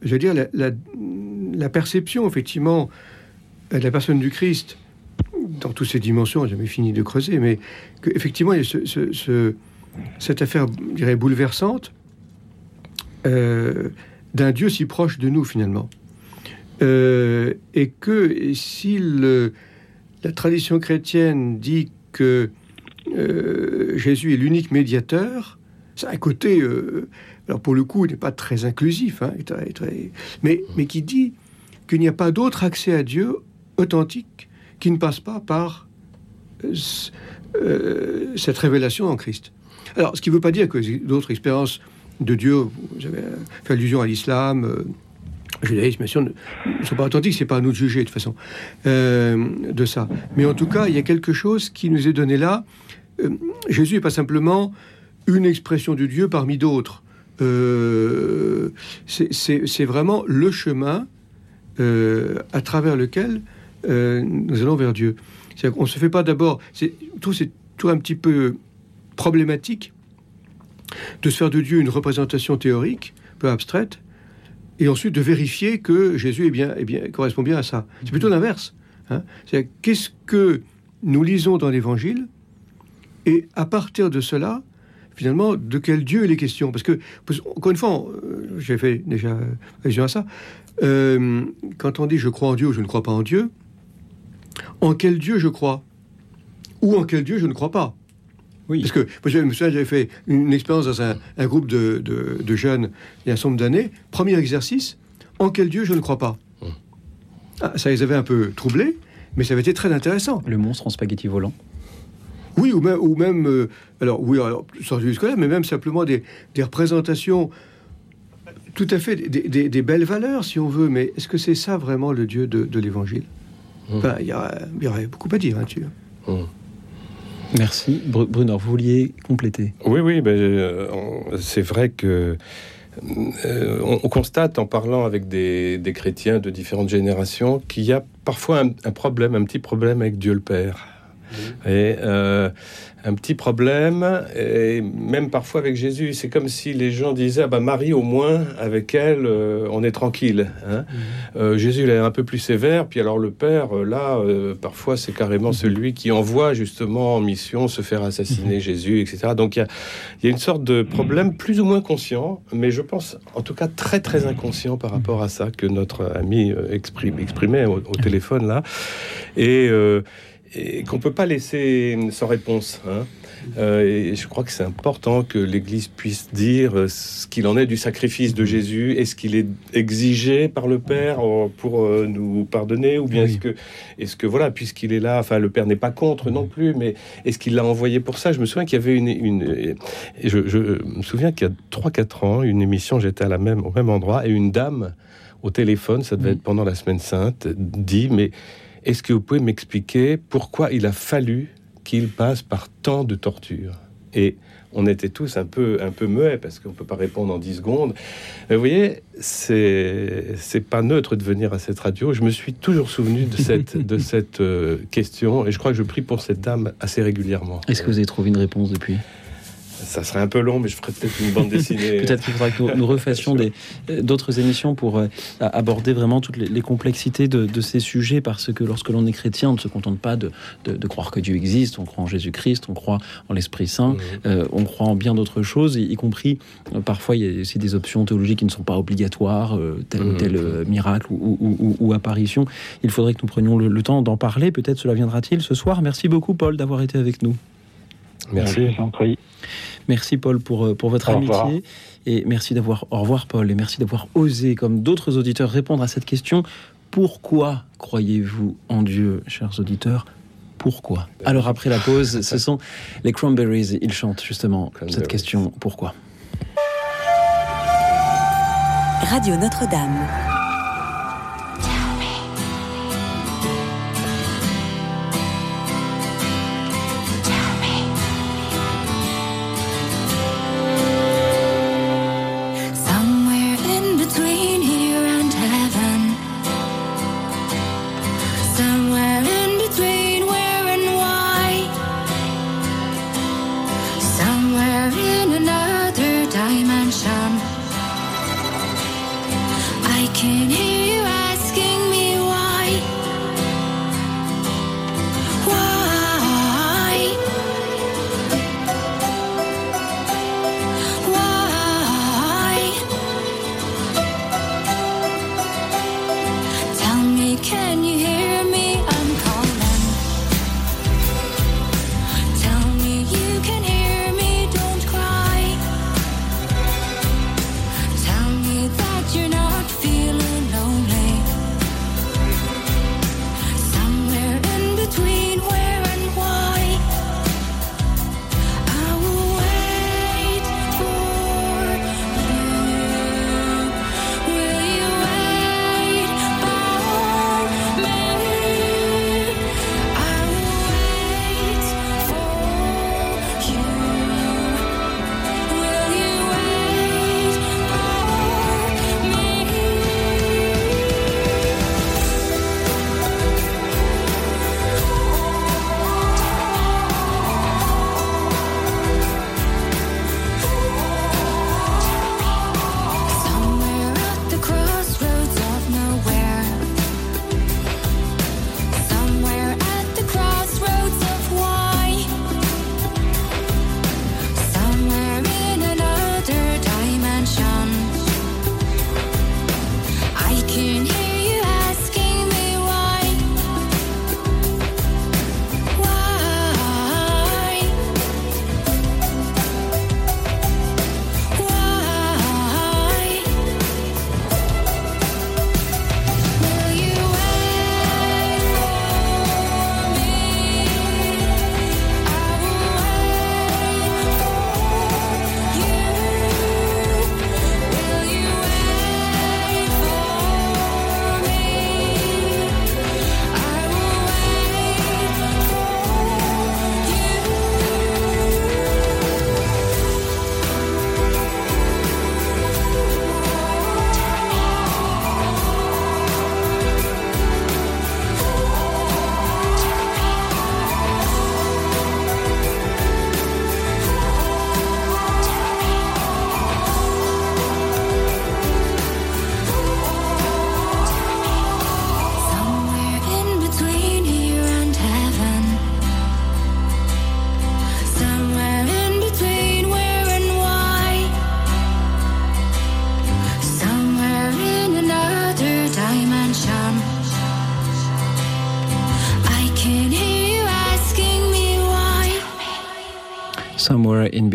je veux dire, la, perception effectivement de la personne du Christ dans toutes ses dimensions. Jamais fini de creuser, mais qu'effectivement, il y a ce, cette affaire, je dirais, bouleversante euh, d'un Dieu si proche de nous finalement. Euh, et que si la tradition chrétienne dit que euh, Jésus est l'unique médiateur, a un côté, alors pour le coup, il n'est pas très inclusif, hein, mais, mais qui dit qu'il n'y a pas d'autre accès à Dieu authentique qui ne passe pas par cette révélation en Christ. Alors, ce qui ne veut pas dire que d'autres expériences de Dieu, j'avais fait allusion à l'islam, euh, judaïsme, ne sont pas authentiques, c'est pas à nous de juger de façon euh, de ça. Mais en tout cas, il y a quelque chose qui nous est donné là. Euh, Jésus n'est pas simplement une expression de Dieu parmi d'autres. Euh, c'est vraiment le chemin à travers lequel nous allons vers Dieu. On ne se fait pas d'abord. Tout c'est tout un petit peu problématique de se faire de Dieu une représentation théorique, peu abstraite, et ensuite de vérifier que Jésus est bien, est bien, correspond bien à ça. C'est plutôt l'inverse. Hein. C'est qu'est-ce que nous lisons dans l'Évangile, et à partir de cela, finalement, de quel Dieu il est question? Parce que, encore une fois, euh, j'ai fait déjà allusion à ça. Euh, quand on dit je crois en Dieu ou je ne crois pas en Dieu, en quel Dieu je crois? Ou en quel Dieu je ne crois pas? Oui. Parce que je me souviens, j'avais fait une expérience dans un, un groupe de, de- de jeunes il y a un certain nombre d'années. Premier exercice, en quel Dieu je ne crois pas Hum. Ah, Ça les avait un peu troublés, mais ça avait été très intéressant. Le monstre en spaghetti volant. Oui, ou même, ou même euh, alors oui, alors, sans jusque-là, mais même simplement des, des représentations tout à fait des, des- des belles valeurs, si on veut. Mais est-ce que c'est ça vraiment le Dieu de, de l'Évangile? Hum. Enfin, il y, aurait beaucoup à dire là-dessus. Merci. Bru- Brunner, vous vouliez compléter? Oui, oui, ben, euh, c'est vrai que euh, on, on constate en parlant avec des, des chrétiens de différentes générations qu'il y a parfois un, un problème, un petit problème avec Dieu le Père. Et euh, un petit problème, et même parfois avec Jésus. C'est comme si les gens disaient ah bah Marie, au moins, avec elle, euh, on est tranquille. hein. Euh, Jésus, il est un peu plus sévère. Puis alors, le Père, euh, là, euh, parfois, c'est carrément celui qui envoie justement en mission se faire assassiner Jésus, etc. Donc, il y a, il y a une sorte de problème plus ou moins conscient, mais je pense, en tout cas, très, très inconscient par rapport à ça que notre ami exprime, exprimait au, au téléphone, là. Et. Et qu'on peut pas laisser sans réponse. hein. Euh, et je crois que c'est important que l'Église puisse dire euh, ce qu'il en est du sacrifice de Jésus. Est-ce qu'il est exigé par le Père euh, pour nous pardonner, ou bien Oui. est-ce que, voilà, puisqu'il est là, enfin le Père n'est pas contre non plus, mais est-ce qu'il l'a envoyé pour ça? Je me souviens qu'il y avait une, je, je me souviens qu'il y a 3-4 ans, une émission, j'étais à la même au même endroit et une dame au téléphone, ça devait être pendant la semaine sainte, dit mais est-ce que vous pouvez m'expliquer pourquoi il a fallu qu'il passe par tant de tortures? Et on était tous un peu, un peu muets parce qu'on ne peut pas répondre en 10 secondes. Mais vous voyez, c'est, c'est pas neutre de venir à cette radio. Je me suis toujours souvenu de cette, de cette euh, question et je crois que je prie pour cette dame assez régulièrement. Est-ce que vous avez trouvé une réponse depuis? Ça serait un peu long, mais je ferais peut-être une bande dessinée. Peut-être qu'il faudra que nous, nous refassions euh, d'autres émissions pour euh, aborder vraiment toutes les, les complexités de, de ces sujets, parce que lorsque l'on est chrétien, on ne se contente pas de, de- de croire que Dieu existe, on croit en Jésus-Christ, on croit en l'Esprit Saint, Mhm. euh, on croit en bien d'autres choses, y, y compris, euh, parfois, il y a aussi des options théologiques qui ne sont pas obligatoires, tel ou Mhm. tel miracle ou, ou- ou- ou apparition. Il faudrait que nous prenions le, le temps d'en parler, peut-être cela viendra-t-il ce soir. Merci beaucoup, Paul, d'avoir été avec nous. Merci. Prie. Merci Paul pour, euh, pour votre Au amitié revoir. et merci d'avoir au revoir Paul et merci d'avoir osé comme d'autres auditeurs répondre à cette question pourquoi croyez-vous en Dieu chers auditeurs? Pourquoi? Alors après la pause, ce sont les Cranberries, ils chantent justement cette question pourquoi? Radio Notre-Dame.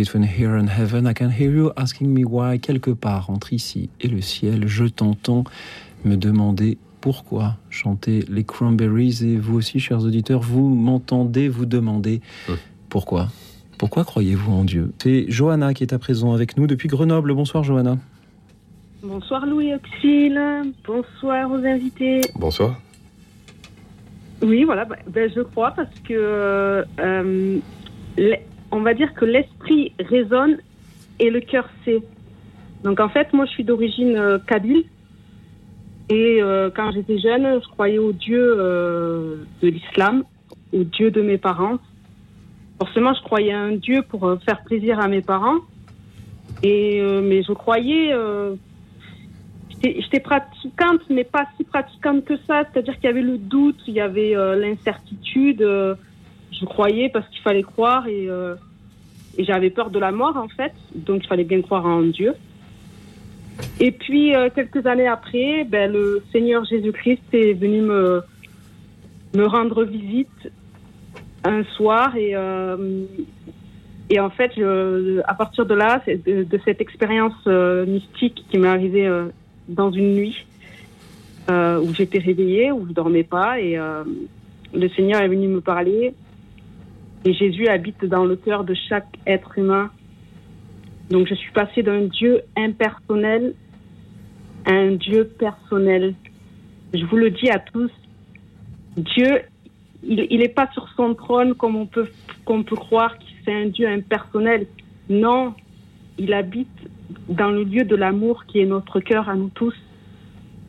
Between here and heaven, I can hear you asking me why. Quelque part entre ici et le ciel, je t'entends me demander pourquoi chanter les Cranberries. Et vous aussi, chers auditeurs, vous m'entendez vous demander Hum. pourquoi. Pourquoi croyez-vous en Dieu? C'est Johanna qui est à présent avec nous depuis Grenoble. Bonsoir Johanna. Bonsoir Louis Auxil, bonsoir aux invités. Bonsoir. Oui, voilà, bah, ben, je crois parce que euh, l'e- on va dire que l'esprit résonne et le cœur sait. Donc en fait, moi je suis d'origine euh, kabyle et euh, quand j'étais jeune, je croyais au Dieu euh, de l'islam, au Dieu de mes parents. Forcément, je croyais à un Dieu pour euh, faire plaisir à mes parents. Et mais je croyais j'étais pratiquante, mais pas si pratiquante que ça. C'est-à-dire qu'il y avait le doute, il y avait l'incertitude. Je croyais parce qu'il fallait croire et, euh, et j'avais peur de la mort en fait. Donc il fallait bien croire en Dieu. Et puis euh, quelques années après, ben, le Seigneur Jésus-Christ est venu me me rendre visite un soir et euh, et en fait, à partir de là, de, de cette expérience mystique qui m'est arrivée dans une nuit où j'étais réveillée, où je dormais pas, et le Seigneur est venu me parler. Et Jésus habite dans le cœur de chaque être humain. Donc je suis passée d'un Dieu impersonnel à un Dieu personnel. Je vous le dis à tous, Dieu, il n'est pas sur son trône comme on peut, qu'on peut croire que c'est un Dieu impersonnel. Non, il habite dans le lieu de l'amour qui est notre cœur à nous tous.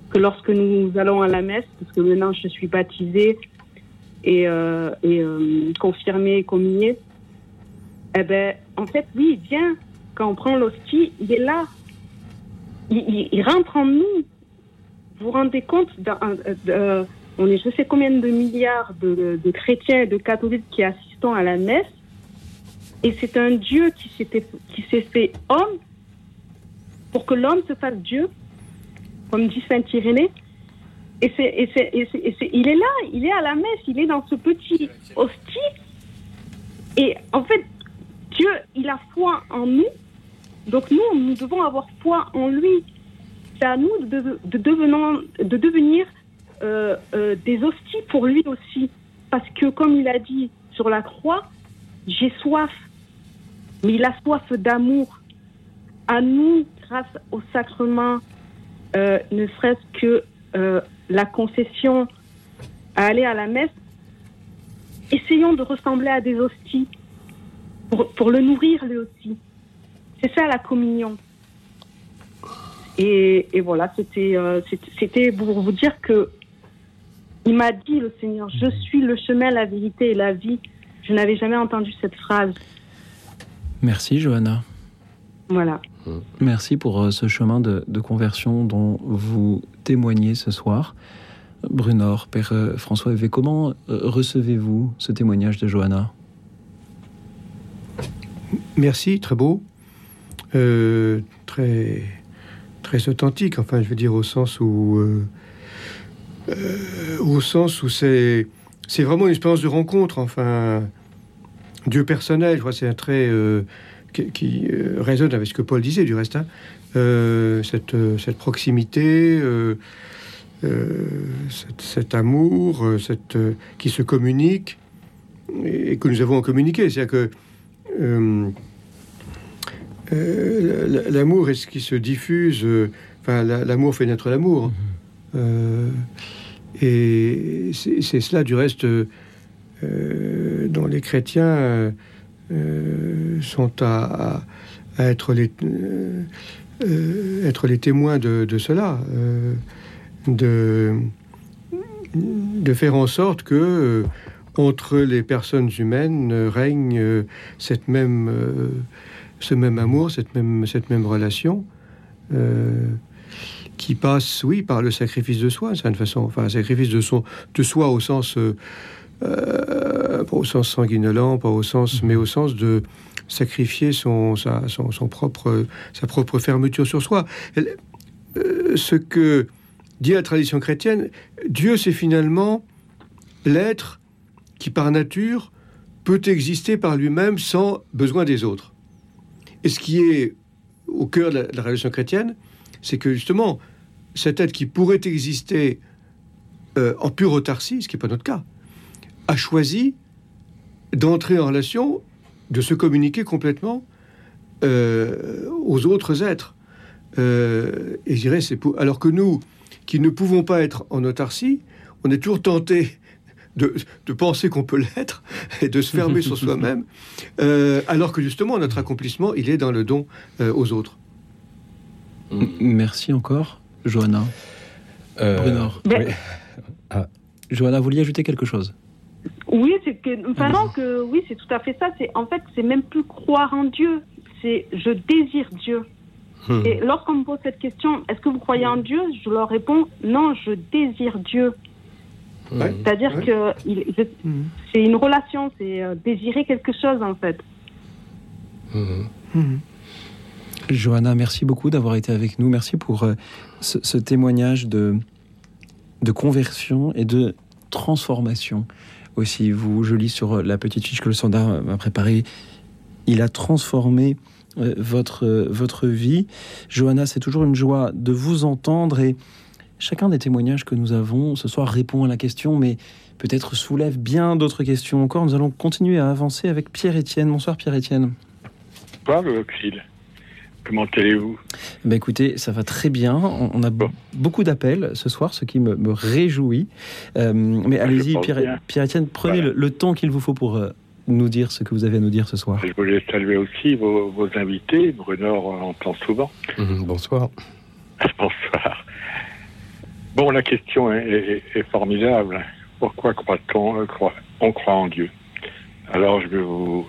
Que lorsque nous allons à la messe, parce que maintenant je suis baptisée et, euh, et euh, confirmée et communiée, eh ben, en fait, oui, il vient. Quand on prend l'hostie, il est là. Il, rentre en nous. Vous vous rendez compte d'un- euh, on est je sais combien de milliards de, chrétiens et de catholiques qui assistons à la messe. Et c'est un Dieu qui s'est fait homme pour que l'homme se fasse Dieu, comme dit Saint Irénée. Et, c'est, et, c'est, et, c'est, il est là, il est à la messe, il est dans ce petit hostie. Et en fait, Dieu, il a foi en nous. Donc nous, nous devons avoir foi en lui. C'est à nous de, de, devenant- de devenir euh, euh, des hosties pour lui aussi. Parce que comme il a dit sur la croix, j'ai soif. Mais il a soif d'amour. À nous, grâce au sacrement, euh, ne serait-ce que la concession à aller à la messe, essayons de ressembler à des hosties pour, pour le nourrir lui aussi. C'est ça la communion. Et, et voilà, c'était euh, c'était- c'était pour vous dire que il m'a dit le Seigneur, je suis le chemin, la vérité et la vie. Je n'avais jamais entendu cette phrase. Merci Johanna. Voilà. Merci pour euh, ce chemin de, conversion dont vous témoignez ce soir. Brunor, Père euh, François Evé, comment euh, recevez-vous ce témoignage de Johanna? Merci, très beau. Très, très authentique, enfin, je veux dire, au sens où. au sens où c'est. C'est vraiment une expérience de rencontre, enfin. Dieu personnel, je crois, c'est un trait qui, euh, résonne avec ce que Paul disait, du reste. hein. Euh, cette, euh, cette proximité, cet, amour, cette, qui se communique et, que nous avons communiqué. C'est-à-dire que. l'amour est ce qui se diffuse. Enfin, la- l'amour fait naître l'amour. Euh, et c'est cela, du reste, dont les chrétiens sont à, être, les, euh, euh, être les témoins de, cela. euh, de, de faire en sorte que euh, entre les personnes humaines euh, règne euh, cette même, euh, ce même amour, cette même, cette même relation. euh, qui passe, oui, par le sacrifice de soi, d'une façon. Enfin, sacrifice de, son, de soi au sens, euh, euh, pas au sens sanguinolent, pas au sens, mais au sens de sacrifier son, sa, son, son propre, sa propre fermeture sur soi. Elle- euh, ce que dit la tradition chrétienne, Dieu, c'est finalement l'être qui, par nature, peut exister par lui-même sans besoin des autres. Et ce qui est au cœur de la, de la révélation chrétienne, c'est que justement, cet être qui pourrait exister euh, en pure autarcie, ce qui n'est pas notre cas, a choisi d'entrer en relation, de se communiquer complètement euh, aux autres êtres. Euh, et je dirais, c'est pour... alors que nous, qui ne pouvons pas être en autarcie, on est toujours tenté de, de penser qu'on peut l'être et de se fermer sur soi-même, euh, alors que justement notre accomplissement, il est dans le don euh, aux autres. M- Merci encore, Johanna. Euh. Mais- oui. Johanna, vous vouliez ajouter quelque chose? Oui, c'est que, enfin non, que oui, c'est tout à fait ça. C'est en fait, c'est même plus croire en Dieu. C'est je désire Dieu. Hmm. Et lorsqu'on me pose cette question, est-ce que vous croyez en Dieu? Je leur réponds non, je désire Dieu. Ouais. C'est-à-dire Ouais. que il- je- c'est une relation, c'est euh, désirer quelque chose en fait. Johanna, merci beaucoup d'avoir été avec nous. Merci pour euh, ce, ce témoignage de, de conversion et de transformation aussi. Vous, je lis sur la petite fiche que le standard m'a préparée. Il a transformé euh, votre, euh, votre vie. Johanna, c'est toujours une joie de vous entendre et chacun des témoignages que nous avons ce soir répond à la question, mais peut-être soulève bien d'autres questions encore. Nous allons continuer à avancer avec Pierre-Étienne. Bonsoir Pierre-Étienne. Bonsoir, Auxil. Comment allez-vous? Ben écoutez, ça va très bien. On, on a Bon. beaucoup d'appels ce soir, ce qui me, me réjouit. Euh, mais allez-y, Pierre. Pierre-Étienne, prenez Voilà. le, le temps qu'il vous faut pour euh, nous dire ce que vous avez à nous dire ce soir. Je voulais saluer aussi vos, vos invités. Bruno, on entend souvent. Mhm, Bonsoir. Bonsoir. Bon, la question est, est- est formidable. Pourquoi croit-on euh, croit- on croit en Dieu? Alors, je vais vous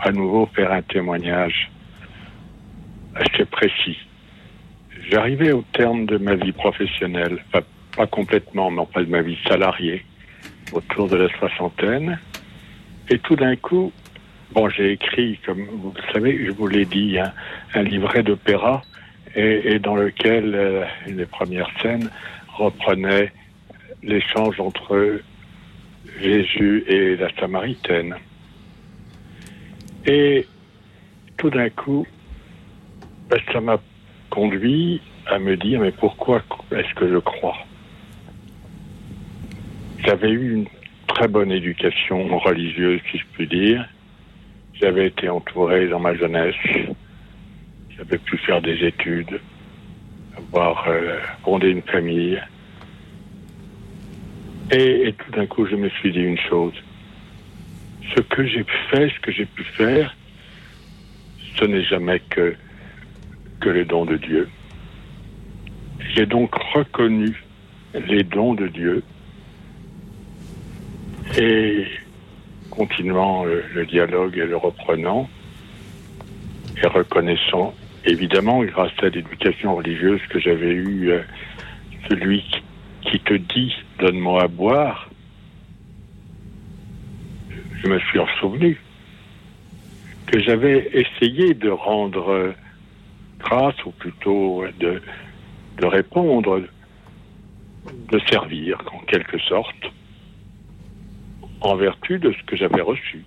à nouveau faire un témoignage assez précis. J'arrivais au terme de ma vie professionnelle, pas complètement, mais enfin de ma vie salariée, autour de la soixantaine. Et tout d'un coup, bon, j'ai écrit, comme vous le savez, je vous l'ai dit, un, un livret d'opéra et, et dans lequel euh, les premières scènes reprenaient l'échange entre Jésus et la Samaritaine. Et tout d'un coup, ça m'a conduit à me dire, mais pourquoi est-ce que je crois? J'avais eu une très bonne éducation religieuse, si je puis dire. J'avais été entouré dans ma jeunesse. J'avais pu faire des études, avoir euh, fondé une famille. Et, et tout d'un coup, je me suis dit une chose. Ce que j'ai fait, ce que j'ai pu faire, ce n'est jamais que, que le don de Dieu. J'ai donc reconnu les dons de Dieu et continuant le, le dialogue et le reprenant et reconnaissant évidemment grâce à l'éducation religieuse que j'avais eue euh, celui qui, qui te dit donne-moi à boire je me suis en souvenu que j'avais essayé de rendre euh, grâce ou plutôt de, de répondre de servir en quelque sorte en vertu de ce que j'avais reçu.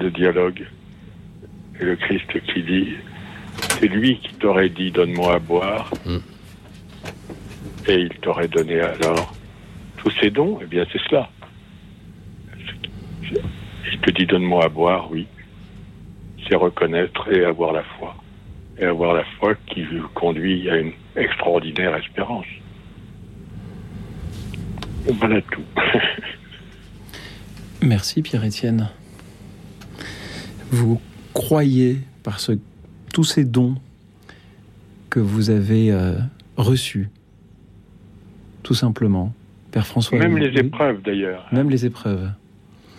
Le dialogue et le Christ qui dit, c'est lui qui t'aurait dit donne-moi à boire, et il t'aurait donné alors tous ses dons, eh bien c'est cela. Il te dit donne-moi à boire, oui. C'est reconnaître et avoir la foi. Et avoir la foi qui vous conduit à une extraordinaire espérance. Voilà tout. Merci Pierre-Étienne. Vous croyez par ce, tous ces dons que vous avez euh, reçus, tout simplement. Père François. Même les épreuves d'ailleurs. Même les épreuves.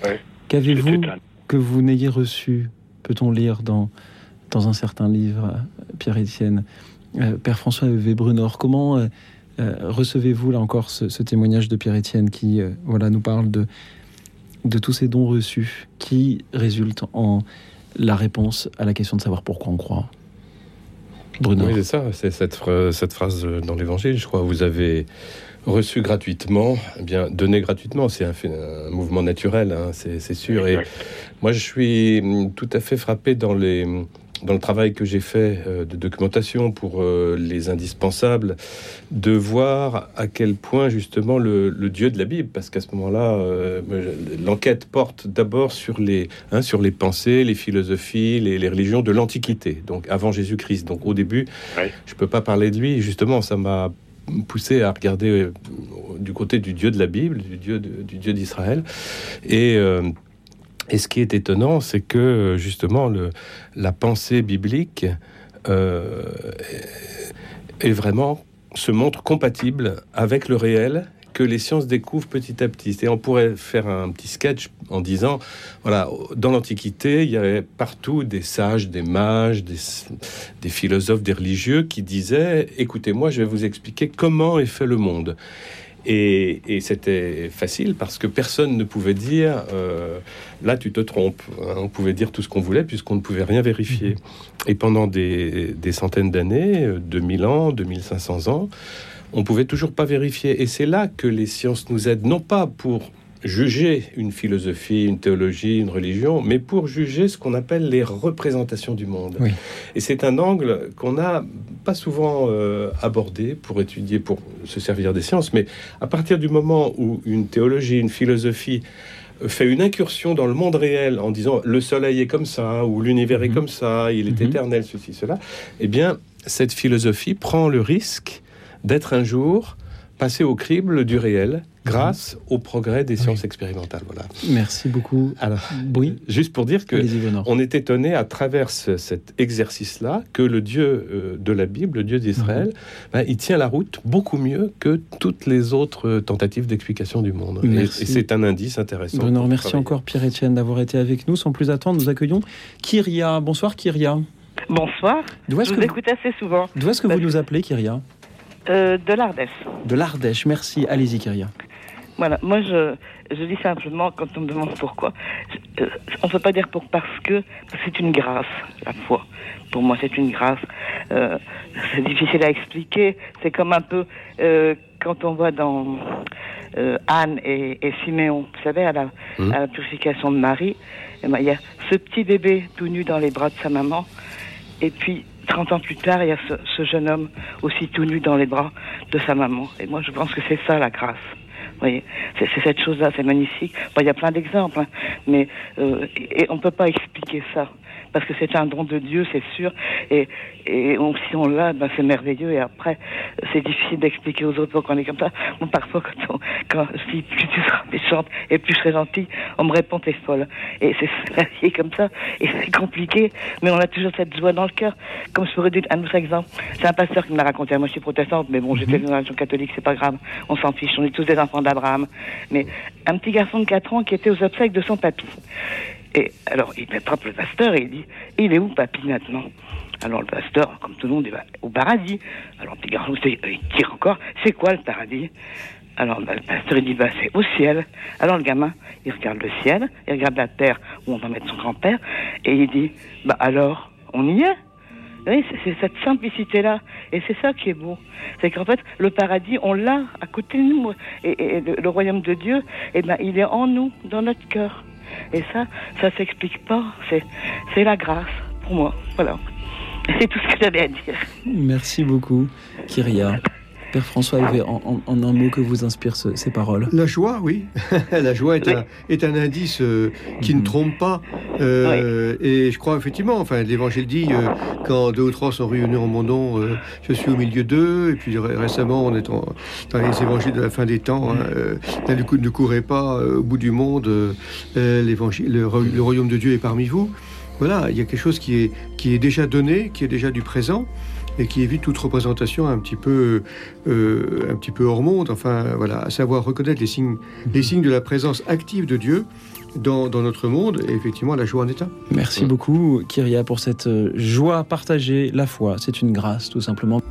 Ouais. Qu'avez-vous que vous n'ayez reçu, peut-on lire dans, dans un certain livre, euh, Pierre-Étienne Euh, Père François Webrunor, comment euh, recevez-vous là encore ce, ce témoignage de Pierre-Étienne qui euh, voilà, nous parle de, de tous ces dons reçus qui résultent en la réponse à la question de savoir pourquoi on croit? Bruno. Oui, c'est ça, c'est cette, cette phrase dans l'évangile, je crois. Vous avez reçu gratuitement, eh bien, donné gratuitement, c'est un, mouvement naturel, hein, c'est sûr. Et moi, je suis hum, tout à fait frappé dans les dans le travail que j'ai fait euh, de documentation pour euh, les indispensables, de voir à quel point justement le, le Dieu de la Bible, parce qu'à ce moment-là, euh, l'enquête porte d'abord sur les, hein, sur les pensées, les philosophies, les, les religions de l'Antiquité, donc avant Jésus-Christ. Donc au début, Ouais. je peux pas parler de lui. Justement, ça m'a poussé à regarder euh, du côté du Dieu de la Bible, du Dieu du Dieu d'Israël, et euh, et ce qui est étonnant, c'est que justement le, la pensée biblique euh, est vraiment se montre compatible avec le réel que les sciences découvrent petit à petit. Et on pourrait faire un petit sketch en disant, voilà, dans l'Antiquité, il y avait partout des sages, des mages, des, des philosophes, des religieux qui disaient, écoutez-moi, je vais vous expliquer comment est fait le monde. Et, et c'était facile parce que personne ne pouvait dire euh, là tu te trompes. hein. On pouvait dire tout ce qu'on voulait puisqu'on ne pouvait rien vérifier. Et pendant des, des centaines d'années, euh, 2000 ans, 2500 ans, on pouvait toujours pas vérifier. Et c'est là que les sciences nous aident, non pas pour juger une philosophie, une théologie, une religion, mais pour juger ce qu'on appelle les représentations du monde. Oui. Et c'est un angle qu'on n'a pas souvent euh, abordé pour étudier, pour se servir des sciences, mais à partir du moment où une théologie, une philosophie euh, fait une incursion dans le monde réel en disant le soleil est comme ça, ou l'univers est Mhm. comme ça, il est Mhm. éternel, ceci, cela, eh bien, cette philosophie prend le risque d'être un jour passée au crible du réel grâce au progrès des sciences expérimentales. Voilà. Merci beaucoup. Alors, Oui, juste pour dire que on est étonné à travers ce- cet exercice-là que le Dieu euh, de la Bible, le Dieu d'Israël, Mhm. ben, il tient la route beaucoup mieux que toutes les autres tentatives d'explication du monde. Et- Merci. Et, c'est un indice intéressant. Bruno, merci travailler. encore Pierre-Etienne d'avoir été avec nous. Sans plus attendre, nous accueillons Kyria. Bonsoir Kyria. Bonsoir. D'où est-ce que, vous assez souvent. d'où est-ce que vous nous appelez Kyria? Euh, de l'Ardèche. De l'Ardèche. Merci. Allez-y Kyria. Voilà. Moi, je, je dis simplement, quand on me demande pourquoi, je- euh, on ne peut pas dire pour parce que, parce que c'est une grâce, la foi. Pour moi, c'est une grâce. Euh, c'est difficile à expliquer. C'est comme un peu euh, quand on voit dans euh, Anne et, et Siméon, vous savez, à la, Mhm. à la purification de Marie, eh ben, il y a ce petit bébé tout nu dans les bras de sa maman. Et puis, 30 ans plus tard, il y a ce, ce jeune homme aussi tout nu dans les bras de sa maman. Et moi, je pense que c'est ça la grâce. Vous voyez, c'est cette chose-là, c'est magnifique. Bon, il y a plein d'exemples, hein, mais euh, et, et on peut pas expliquer ça parce que c'est un don de Dieu, c'est sûr. Et, et on- si on l'a, ben c'est merveilleux. Et après, c'est difficile d'expliquer aux autres pourquoi on est comme ça. Bon, parfois, quand, on, quand je dis plus tu seras méchante et plus je serai gentille, on me répond t'es folle. Et c'est la vie est comme ça. Et c'est compliqué, mais on a toujours cette joie dans le cœur. Comme je pourrais dire un autre exemple. C'est un pasteur qui me l'a raconté. Moi, je suis protestante, mais bon, j'étais dans la religion catholique, c'est pas grave. On s'en fiche. On est tous des enfants d'Abraham. Mais un petit garçon de 4 ans qui était aux obsèques de son papy. Et alors, il attrape le pasteur et il dit Il est où, papy, maintenant? Alors, le pasteur, comme tout le monde, il va au paradis. Alors, petit garçon, c'est- il tire encore C'est quoi le paradis? Alors, bah, le pasteur, il dit, bah, c'est au ciel. Alors, le gamin, il regarde le ciel, il regarde la terre où on va mettre son grand-père, et il dit, bah, alors, on y est? C'est- cette simplicité-là. Et c'est ça qui est beau. C'est qu'en fait, le paradis, on l'a à côté de nous. Et, le royaume de Dieu, eh ben, il est en nous, dans notre cœur. Et ça, ça s'explique pas. C'est, la grâce, pour moi. Voilà. C'est tout ce que j'avais à dire. Merci beaucoup Kyria. Père François Hervé, en, en- en un mot que vous inspirent ce- ces paroles La joie, oui. la joie est, Oui. un, est un indice euh, qui Mhm. ne trompe pas. Euh, Et je crois effectivement, enfin, l'Évangile dit euh, quand deux ou trois sont réunis en mon nom, euh, je suis au milieu d'eux. Et puis ré- récemment, on est en- dans les Évangiles de la fin des temps. Hein, euh, ne, cou- ne courez pas euh, au bout du monde. l'évangile, le, le royaume de Dieu est parmi vous. Voilà, il y a quelque chose qui est, qui est déjà donné, qui est déjà du présent et qui évite toute représentation un petit peu, euh, un petit peu hors monde. Enfin, voilà, à savoir reconnaître les signes, les signes de la présence active de Dieu dans, dans notre monde. Et effectivement, la joie en un. Merci beaucoup Kyria pour cette euh, joie partagée, la foi. C'est une grâce tout simplement.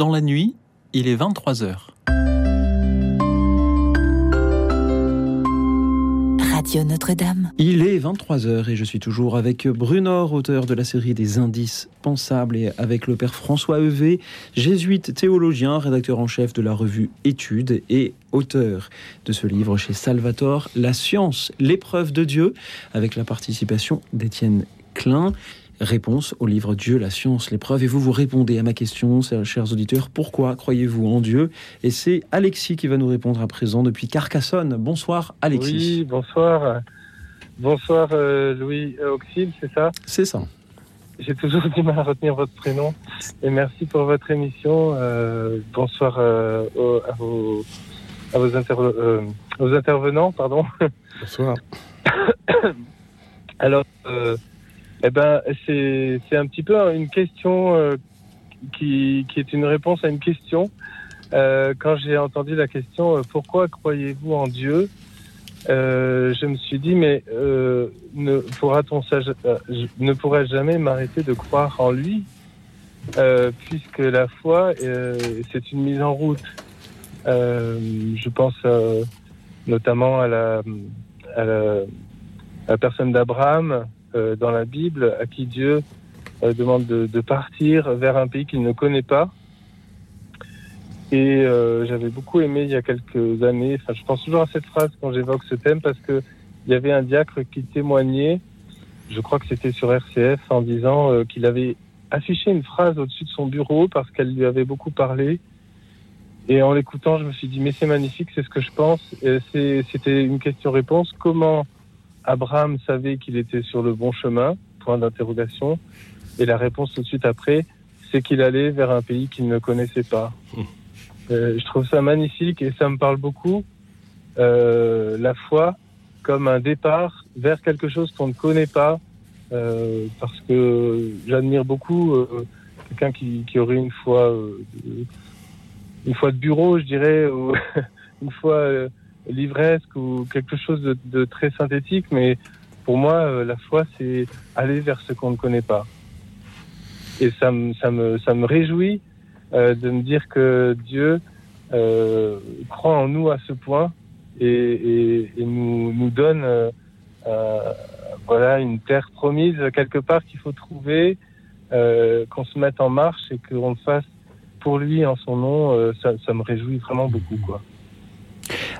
Dans la nuit, il est 23h. Radio Notre-Dame. Il est 23h et je suis toujours avec Brunor, auteur de la série des indices pensables, et avec le père François Evé, jésuite théologien, rédacteur en chef de la revue Études et auteur de ce livre chez Salvatore, La science, l'épreuve de Dieu, avec la participation d'Étienne Klein. Réponse au livre Dieu, la science, l'épreuve. Et vous, vous répondez à ma question, chers auditeurs, pourquoi croyez-vous en Dieu? Et c'est Alexis qui va nous répondre à présent depuis Carcassonne. Bonsoir Alexis. Oui, bonsoir. Bonsoir euh, Louis Auxil, c'est ça? C'est ça. J'ai toujours du mal à retenir votre prénom. Et merci pour votre émission. Euh, bonsoir euh, aux, à, vos, à vos, interve- euh, aux intervenants. Pardon. Bonsoir. Alors, euh, eh ben, c'est un petit peu une question euh, qui, qui est une réponse à une question. Euh, quand j'ai entendu la question euh, pourquoi croyez-vous en Dieu Euh, je me suis dit mais euh, ne pourra-t-on euh, ne pourrais jamais m'arrêter de croire en lui puisque la foi c'est une mise en route. Je pense notamment à la, à la, à la personne d'Abraham dans la Bible, à qui Dieu euh, demande de, partir vers un pays qu'il ne connaît pas. Et euh, j'avais beaucoup aimé il y a quelques années, enfin je pense toujours à cette phrase quand j'évoque ce thème parce que il y avait un diacre qui témoignait, je crois que c'était sur RCF, en disant euh, qu'il avait affiché une phrase au-dessus de son bureau parce qu'elle lui avait beaucoup parlé. Et en l'écoutant, je me suis dit, mais c'est magnifique, c'est ce que je pense. C'était une question-réponse. Comment Abraham savait qu'il était sur le bon chemin Point d'interrogation. Et la réponse tout de suite après, c'est qu'il allait vers un pays qu'il ne connaissait pas. Euh, je trouve ça magnifique et ça me parle beaucoup. Euh, la foi comme un départ vers quelque chose qu'on ne connaît pas, euh, parce que j'admire beaucoup euh, quelqu'un qui, qui aurait une foi, euh, une foi de bureau, je dirais, ou une foi euh, livresque ou quelque chose de, de très synthétique. Mais pour moi, euh, la foi, c'est aller vers ce qu'on ne connaît pas. Et ça me, ça me, ça me réjouit euh, de me dire que Dieu euh, croit en nous à ce point et, et, et nous, nous donne euh, euh, voilà une terre promise quelque part qu'il faut trouver, euh, qu'on se mette en marche et qu'on le fasse pour lui en son nom. ça, ça me réjouit vraiment beaucoup quoi.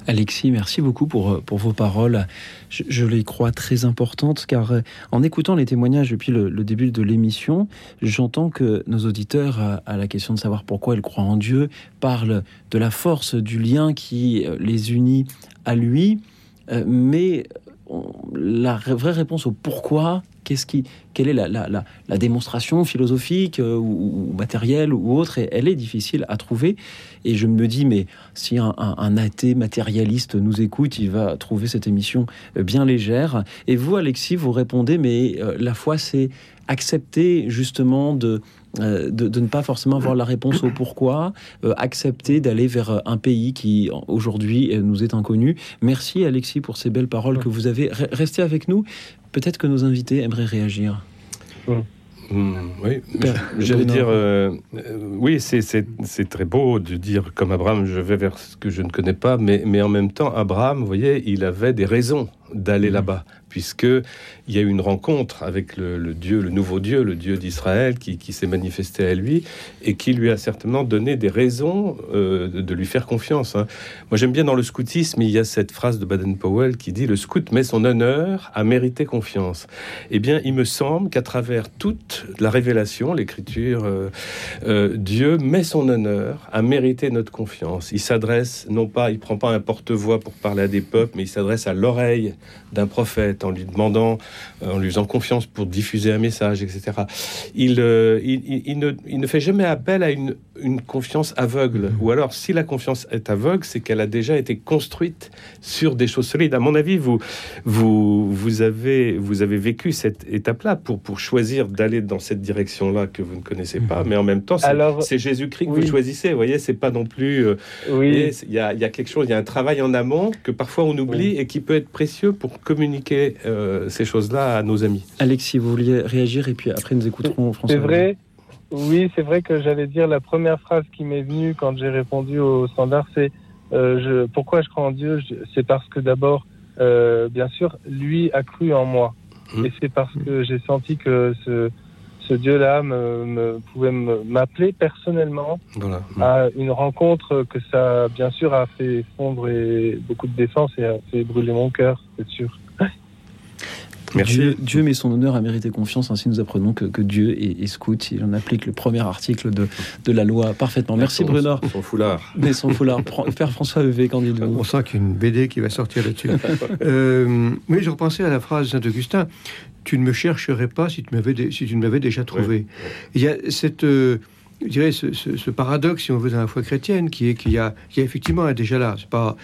Alexis, merci beaucoup pour, pour vos paroles. Je, les crois très importantes car euh, en écoutant les témoignages depuis le, début de l'émission, j'entends que nos auditeurs, à, à la question de savoir pourquoi ils croient en Dieu, parlent de la force du lien qui euh, les unit à lui, euh, mais la vraie réponse au pourquoi, qu'est-ce qui, quelle est la, la- la- la démonstration philosophique euh, ou, ou matérielle ou autre, et elle est difficile à trouver. Et je me dis, mais si un, un- un athée matérialiste nous écoute, il va trouver cette émission euh, bien légère. Et vous, Alexis, vous répondez, mais euh, la foi, c'est accepter justement de, euh, de, de ne pas forcément avoir la réponse au pourquoi, euh, accepter d'aller vers un pays qui aujourd'hui nous est inconnu. Merci Alexis pour ces belles paroles que vous avez. Re- Restez avec nous. Peut-être que nos invités aimeraient réagir. Hmm, oui, Père j'allais dire, euh, euh, oui, c'est- très beau de dire comme Abraham, je vais vers ce que je ne connais pas, mais, mais en même temps, Abraham, vous voyez, il avait des raisons d'aller là-bas, puisque il y a eu une rencontre avec le, Dieu, le nouveau Dieu, le Dieu d'Israël, qui, s'est manifesté à lui et qui lui a certainement donné des raisons euh, de, de lui faire confiance. hein. Moi, j'aime bien dans le scoutisme, il y a cette phrase de Baden-Powell qui dit le scout met son honneur à mériter confiance. Eh bien, il me semble qu'à travers toute la révélation, l'écriture, euh, euh, Dieu met son honneur à mériter notre confiance. Il s'adresse, non pas, il prend pas un porte-voix pour parler à des peuples, mais il s'adresse à l'oreille d'un prophète en lui demandant, euh, en lui faisant confiance pour diffuser un message, etc. Il, euh, il, il- ne, il ne fait jamais appel à une, une confiance aveugle. Ou alors, si la confiance est aveugle, c'est qu'elle a déjà été construite sur des choses solides. À mon avis, vous, vous, vous, avez, vous avez vécu cette étape-là pour, pour choisir d'aller dans cette direction-là que vous ne connaissez pas. Mais en même temps, c'est Jésus-Christ que oui. vous choisissez. Vous voyez, c'est pas non plus. euh, Oui. Il y, a, y a quelque chose, il y a un travail en amont que parfois on oublie et qui peut être précieux pour communiquer euh, ces choses-là à nos amis. Alexis, vous vouliez réagir et puis après nous écouterons François. C'est vrai, Oui, c'est vrai que j'allais dire la première phrase qui m'est venue quand j'ai répondu au standard, c'est euh, je, pourquoi je crois en Dieu? C'est parce que d'abord, euh, bien sûr, lui a cru en moi. Et c'est parce que j'ai senti que ce, ce Dieu-là me, me- pouvait m'appeler personnellement Voilà. à une rencontre que ça, bien sûr, a fait fondre et beaucoup de défense et a fait brûler mon cœur, c'est sûr. Dieu, Dieu met son honneur à mériter confiance. Ainsi, nous apprenons que, que Dieu est, est scout. Il en applique le premier article de, de la loi parfaitement. Merci Bruno. Son foulard. Mais son foulard. Père François Evé, qu'en dites-vous On sent qu'il y a une BD qui va sortir là-dessus. euh, oui, je repensais à la phrase de Saint-Augustin Tu ne me chercherais pas si tu m'avais, dé- si tu ne m'avais déjà trouvé. Il y a cette. euh, je dirais ce, ce- ce paradoxe, si on veut, dans la foi chrétienne, qui est qu'il y a, y effectivement un déjà là. C'est pas,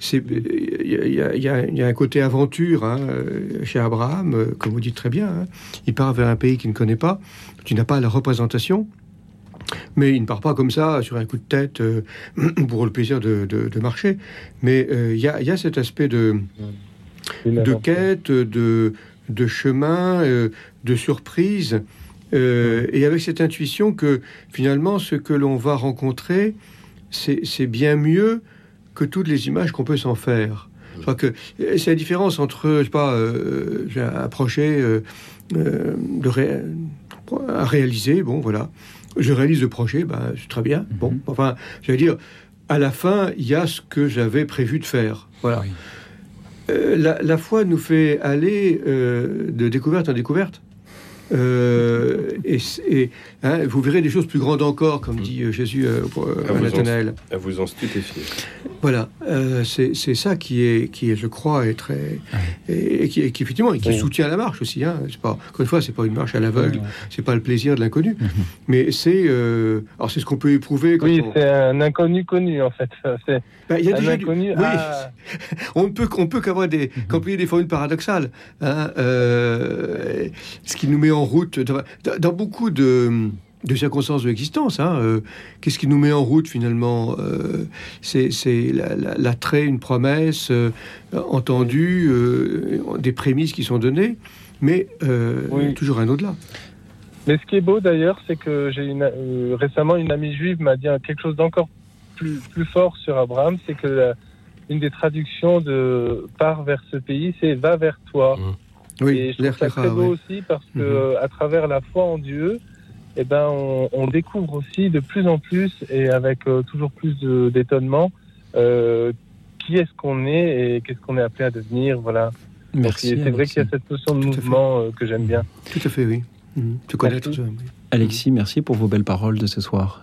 c'est, il y a, il y a- il y y un côté aventure hein, euh, chez Abraham, euh, comme vous dites très bien. hein. Il part vers un pays qu'il ne connaît pas, qui n'a pas la représentation. Mais il ne part pas comme ça, sur un coup de tête, euh, pour le plaisir de, de- de marcher. Mais euh, il y, a, il y a cet aspect de, de quête, de, de chemin, euh, de surprise, euh, et avec cette intuition que finalement, ce que l'on va rencontrer, c'est bien mieux que toutes les images qu'on peut s'en faire. Je crois que euh, c'est la différence entre, je sais pas, euh, j'ai un projet euh, euh, de ré- à réaliser, bon voilà, je réalise le projet, ben, c'est très bien. Bon, enfin, j'allais dire, à la fin, il y a ce que j'avais prévu de faire. Voilà. La, la foi nous fait aller euh, de découverte en découverte. Euh, et hein, vous verrez des choses plus grandes encore, comme dit euh, Jésus euh, euh, À à vous, Nathanaël. en, à vous en stupéfier. Voilà, euh, c'est c'est ça qui est, qui est, je crois, est très et, et qui, et qui, effectivement et qui Oui. soutient la marche aussi. Hein. C'est pas encore une fois, c'est pas une marche à l'aveugle, c'est pas le plaisir de l'inconnu, Mhm. mais c'est euh, alors c'est ce qu'on peut éprouver quand Oui, on- c'est un inconnu connu, en fait. Ben, il y a un déjà du- inconnu. oui. ah, on ne peut qu'on peut qu'avoir des qu'employer des formules paradoxales hein, euh, ce qui nous met en route dans, beaucoup de de circonstances de l'existence. hein, euh, Qu'est-ce qui nous met en route finalement euh, C'est c'est la- la- l'attrait, une promesse euh, entendue, euh, des prémices qui sont données, mais euh, Oui. toujours un au-delà. Mais ce qui est beau d'ailleurs, c'est que j'ai euh, récemment une amie juive m'a dit quelque chose d'encore plus, plus fort sur Abraham, c'est que la- une des traductions de part vers ce pays, c'est va vers toi. Oui, Et je trouve ça très beau aussi parce que euh, à travers la foi en Dieu, eh ben on, on découvre aussi de plus en plus et avec euh, toujours plus d'étonnement euh, qui est-ce qu'on est et qu'est-ce qu'on est appelé à devenir. Voilà. Merci, C'est vrai Alexis. qu'il y a cette notion de mouvement euh, que j'aime bien. Tout à fait, oui. Mhm. Ça, oui. Alexis, merci pour vos belles paroles de ce soir.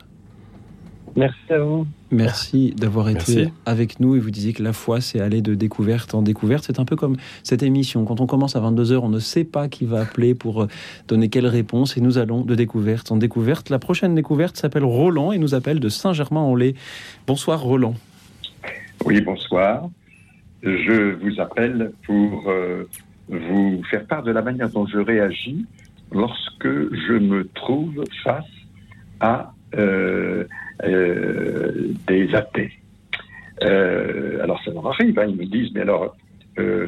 Merci à vous. Merci d'avoir été Merci. avec nous et vous disiez que la foi, c'est aller de découverte en découverte. C'est un peu comme cette émission. Quand on commence à 22h, on ne sait pas qui va appeler pour euh, donner quelle réponse et nous allons de découverte en découverte. La prochaine découverte s'appelle Roland et nous appelle de Saint-Germain-en-Laye. Bonsoir Roland. Oui, bonsoir. Je vous appelle pour euh, vous faire part de la manière dont je réagis lorsque je me trouve face à euh, des athées. Euh, alors ça leur arrive, hein, ils me disent, mais alors euh,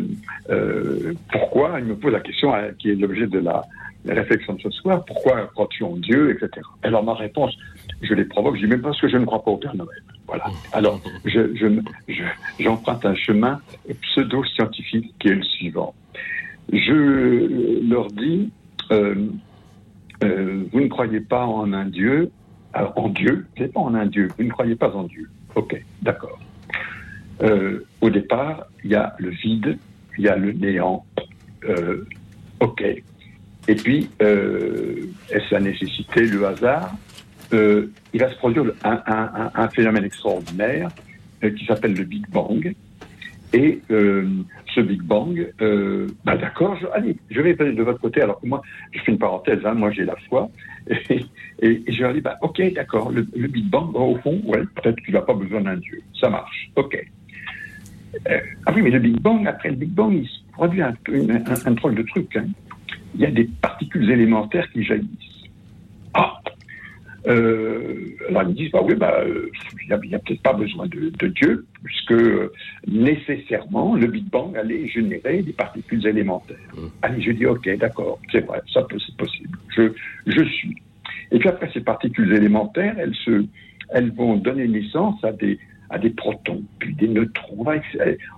euh, pourquoi Ils me posent la question hein, qui est l'objet de la, réflexion de ce soir, pourquoi crois-tu en Dieu, etc. Alors ma réponse, je les provoque, je dis même parce que je ne crois pas au Père Noël. Voilà. Alors, je, je, je- j'emprunte un chemin pseudo-scientifique qui est le suivant. Je leur dis, euh, euh, vous ne croyez pas en un Dieu, alors, en Dieu, c'est pas en un Dieu, vous ne croyez pas en Dieu. Ok, d'accord. Euh, au départ, il y a le vide, il y a le néant. Euh, ok. Et puis, euh, est-ce la nécessité, le hasard Euh, Il va se produire un, un- phénomène extraordinaire qui s'appelle le Big Bang. Et euh, ce Big Bang, euh, bah d'accord, allez, je vais aller de votre côté, alors que moi, je fais une parenthèse, hein, moi j'ai la foi, et, je leur dis, bah, ok, d'accord, le, Big Bang, au fond, ouais, peut-être qu'il n'a pas besoin d'un Dieu, ça marche, ok. Euh, ah oui, mais le Big Bang, après le Big Bang, il se produit un, drôle de truc. hein. Il y a des particules élémentaires qui jaillissent. Euh, alors ils disent, bah oui, bah, euh, il n'y a, peut-être pas besoin de, de Dieu, puisque euh, nécessairement le Big Bang allait générer des particules élémentaires. Allez, je dis, ok, d'accord, c'est vrai, ça c'est possible. Je, je suis. Et puis après, ces particules élémentaires, elles, se, elles vont donner naissance à des, à des protons, puis des neutrons. On va,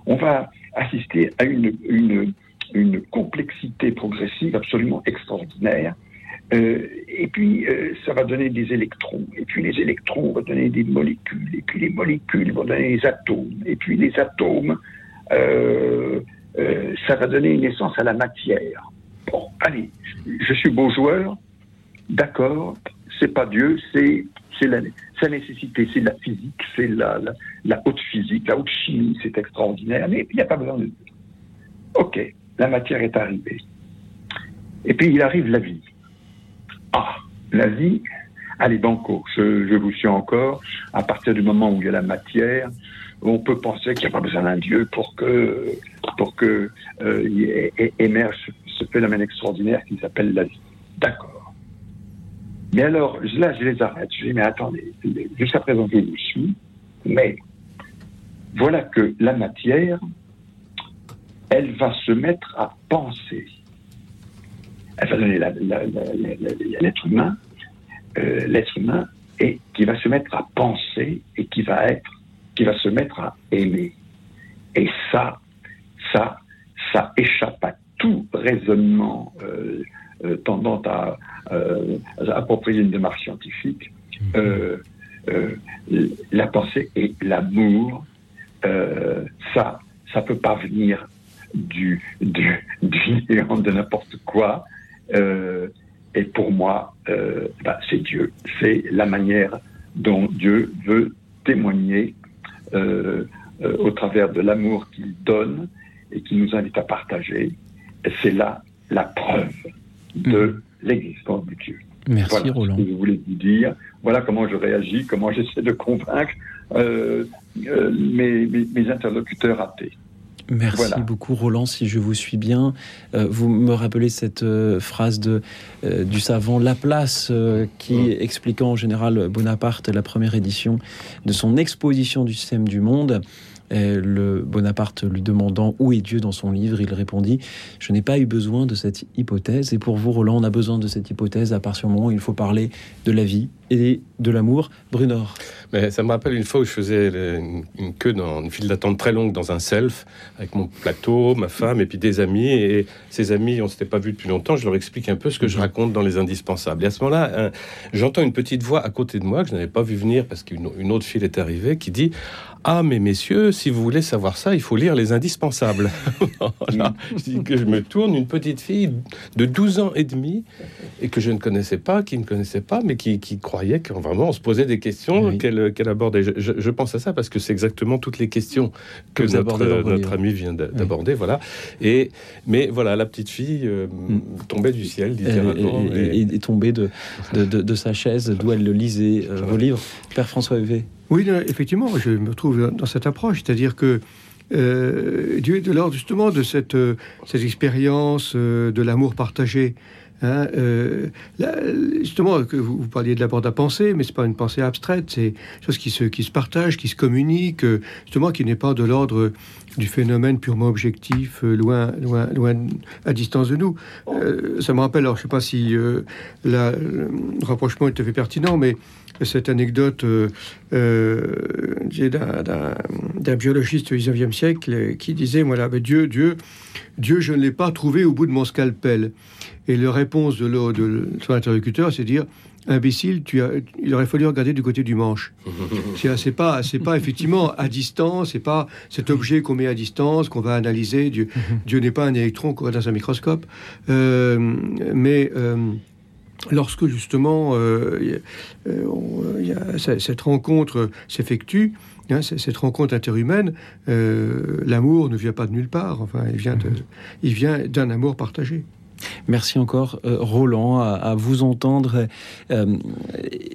on va assister à une, une, une complexité progressive absolument extraordinaire. Euh, et puis, euh, ça va donner des électrons. Et puis, les électrons vont donner des molécules. Et puis, les molécules vont donner des atomes. Et puis, les atomes, euh, ça va donner naissance à la matière. Bon, allez, je suis beau joueur, d'accord, c'est pas Dieu, c'est c'est la, sa nécessité, c'est la physique, c'est la, la, la haute physique, la haute chimie, c'est extraordinaire, mais il n'y a pas besoin de Dieu. Ok, la matière est arrivée. Et puis il arrive la vie. Ah, la vie, allez, banco, je, vous suis encore, à partir du moment où il y a la matière, on peut penser qu'il n'y a pas besoin d'un Dieu pour que, pour que euh, émerge ce phénomène extraordinaire qui s'appelle la vie. D'accord. Mais alors, là, je les arrête. Je dis, mais attendez, jusqu'à présent, je vous suis, mais voilà que la matière, elle va se mettre à penser. Elle va donner l'être humain, euh, l'être humain, et qui va se mettre à penser et qui va être, qui va se mettre à aimer. Et ça, ça, ça échappe à tout raisonnement euh, euh, tendant à, à approprier une démarche scientifique. Euh, la pensée et l'amour, ça, ça peut pas venir du, du, du néant de n'importe quoi. Euh, et pour moi, euh, bah, c'est Dieu. C'est la manière dont Dieu veut témoigner euh, au travers de l'amour qu'il donne et qui nous invite à partager. C'est là la preuve de l'existence de Dieu. Merci, voilà Roland. ce que je voulais vous dire. Voilà comment je réagis, comment j'essaie de convaincre euh, euh, mes, mes- mes interlocuteurs athées. Merci Voilà. beaucoup Roland, si je vous suis bien. euh, vous me rappelez cette euh, phrase de, euh, du savant Laplace qui, expliquant en général Bonaparte, la première édition de son exposition du système du monde, et le Bonaparte lui demandant où est Dieu dans son livre, il répondit Je n'ai pas eu besoin de cette hypothèse. Et pour vous, Roland, on a besoin de cette hypothèse à partir du moment où il faut parler de la vie et de l'amour. Brunor. Mais ça me rappelle une fois où je faisais une, queue dans une file d'attente très longue dans un self avec mon plateau, ma femme et puis des amis. Et ces amis, on s'était pas vus depuis longtemps. Je leur explique un peu ce que je raconte dans les indispensables. Et à ce moment-là, j'entends une petite voix à côté de moi que je n'avais pas vu venir parce qu'une une autre file est arrivée qui dit ah, mais messieurs, si vous voulez savoir ça, il faut lire les indispensables. Je me tourne, une petite fille de 12 ans et demi, et que je ne connaissais pas, qui ne connaissait pas, mais qui, qui croyait qu'on vraiment on se posait des questions qu'elle qu'elle abordait. Je, je- je pense à ça parce que c'est exactement toutes les questions que, notre, notre ami vient d'a- d'aborder. Voilà. Et, mais voilà, la petite fille euh, tombait du ciel, littéralement. est, est- et- est- est tombée de, de, de- de sa chaise d'où elle le lisait, euh, vos livres. Père François Huvet. Oui, effectivement, je me trouve dans cette approche, c'est-à-dire que euh, Dieu est de l'ordre justement de cette, euh, cette expérience euh, de l'amour partagé. Hein, euh, justement, que vous, parliez de la bande à penser, mais c'est pas une pensée abstraite, c'est chose qui se, qui se partage, qui se communique, euh, justement, qui n'est pas de l'ordre du phénomène purement objectif, euh, loin, loin, loin, à distance de nous. Ça me rappelle, alors je sais pas si le rapprochement est tout à fait pertinent, mais cette anecdote d'un- biologiste du 19e siècle qui disait voilà, mais Dieu, Dieu, Dieu, je ne l'ai pas trouvé au bout de mon scalpel. Et la réponse de, de son interlocuteur, c'est dire imbécile, tu as, il aurait fallu regarder du côté du manche. C'est pas, c'est pas effectivement à distance, c'est pas cet objet qu'on met à distance qu'on va analyser. Dieu, Dieu n'est pas un électron qu'on voit dans un microscope, Euh, mais euh, lorsque justement euh, y a- on- y a- cette rencontre s'effectue, hein, cette rencontre interhumaine, euh, l'amour ne vient pas de nulle part. Enfin, il vient d'un amour partagé. Merci encore, euh, Roland, à, vous entendre euh,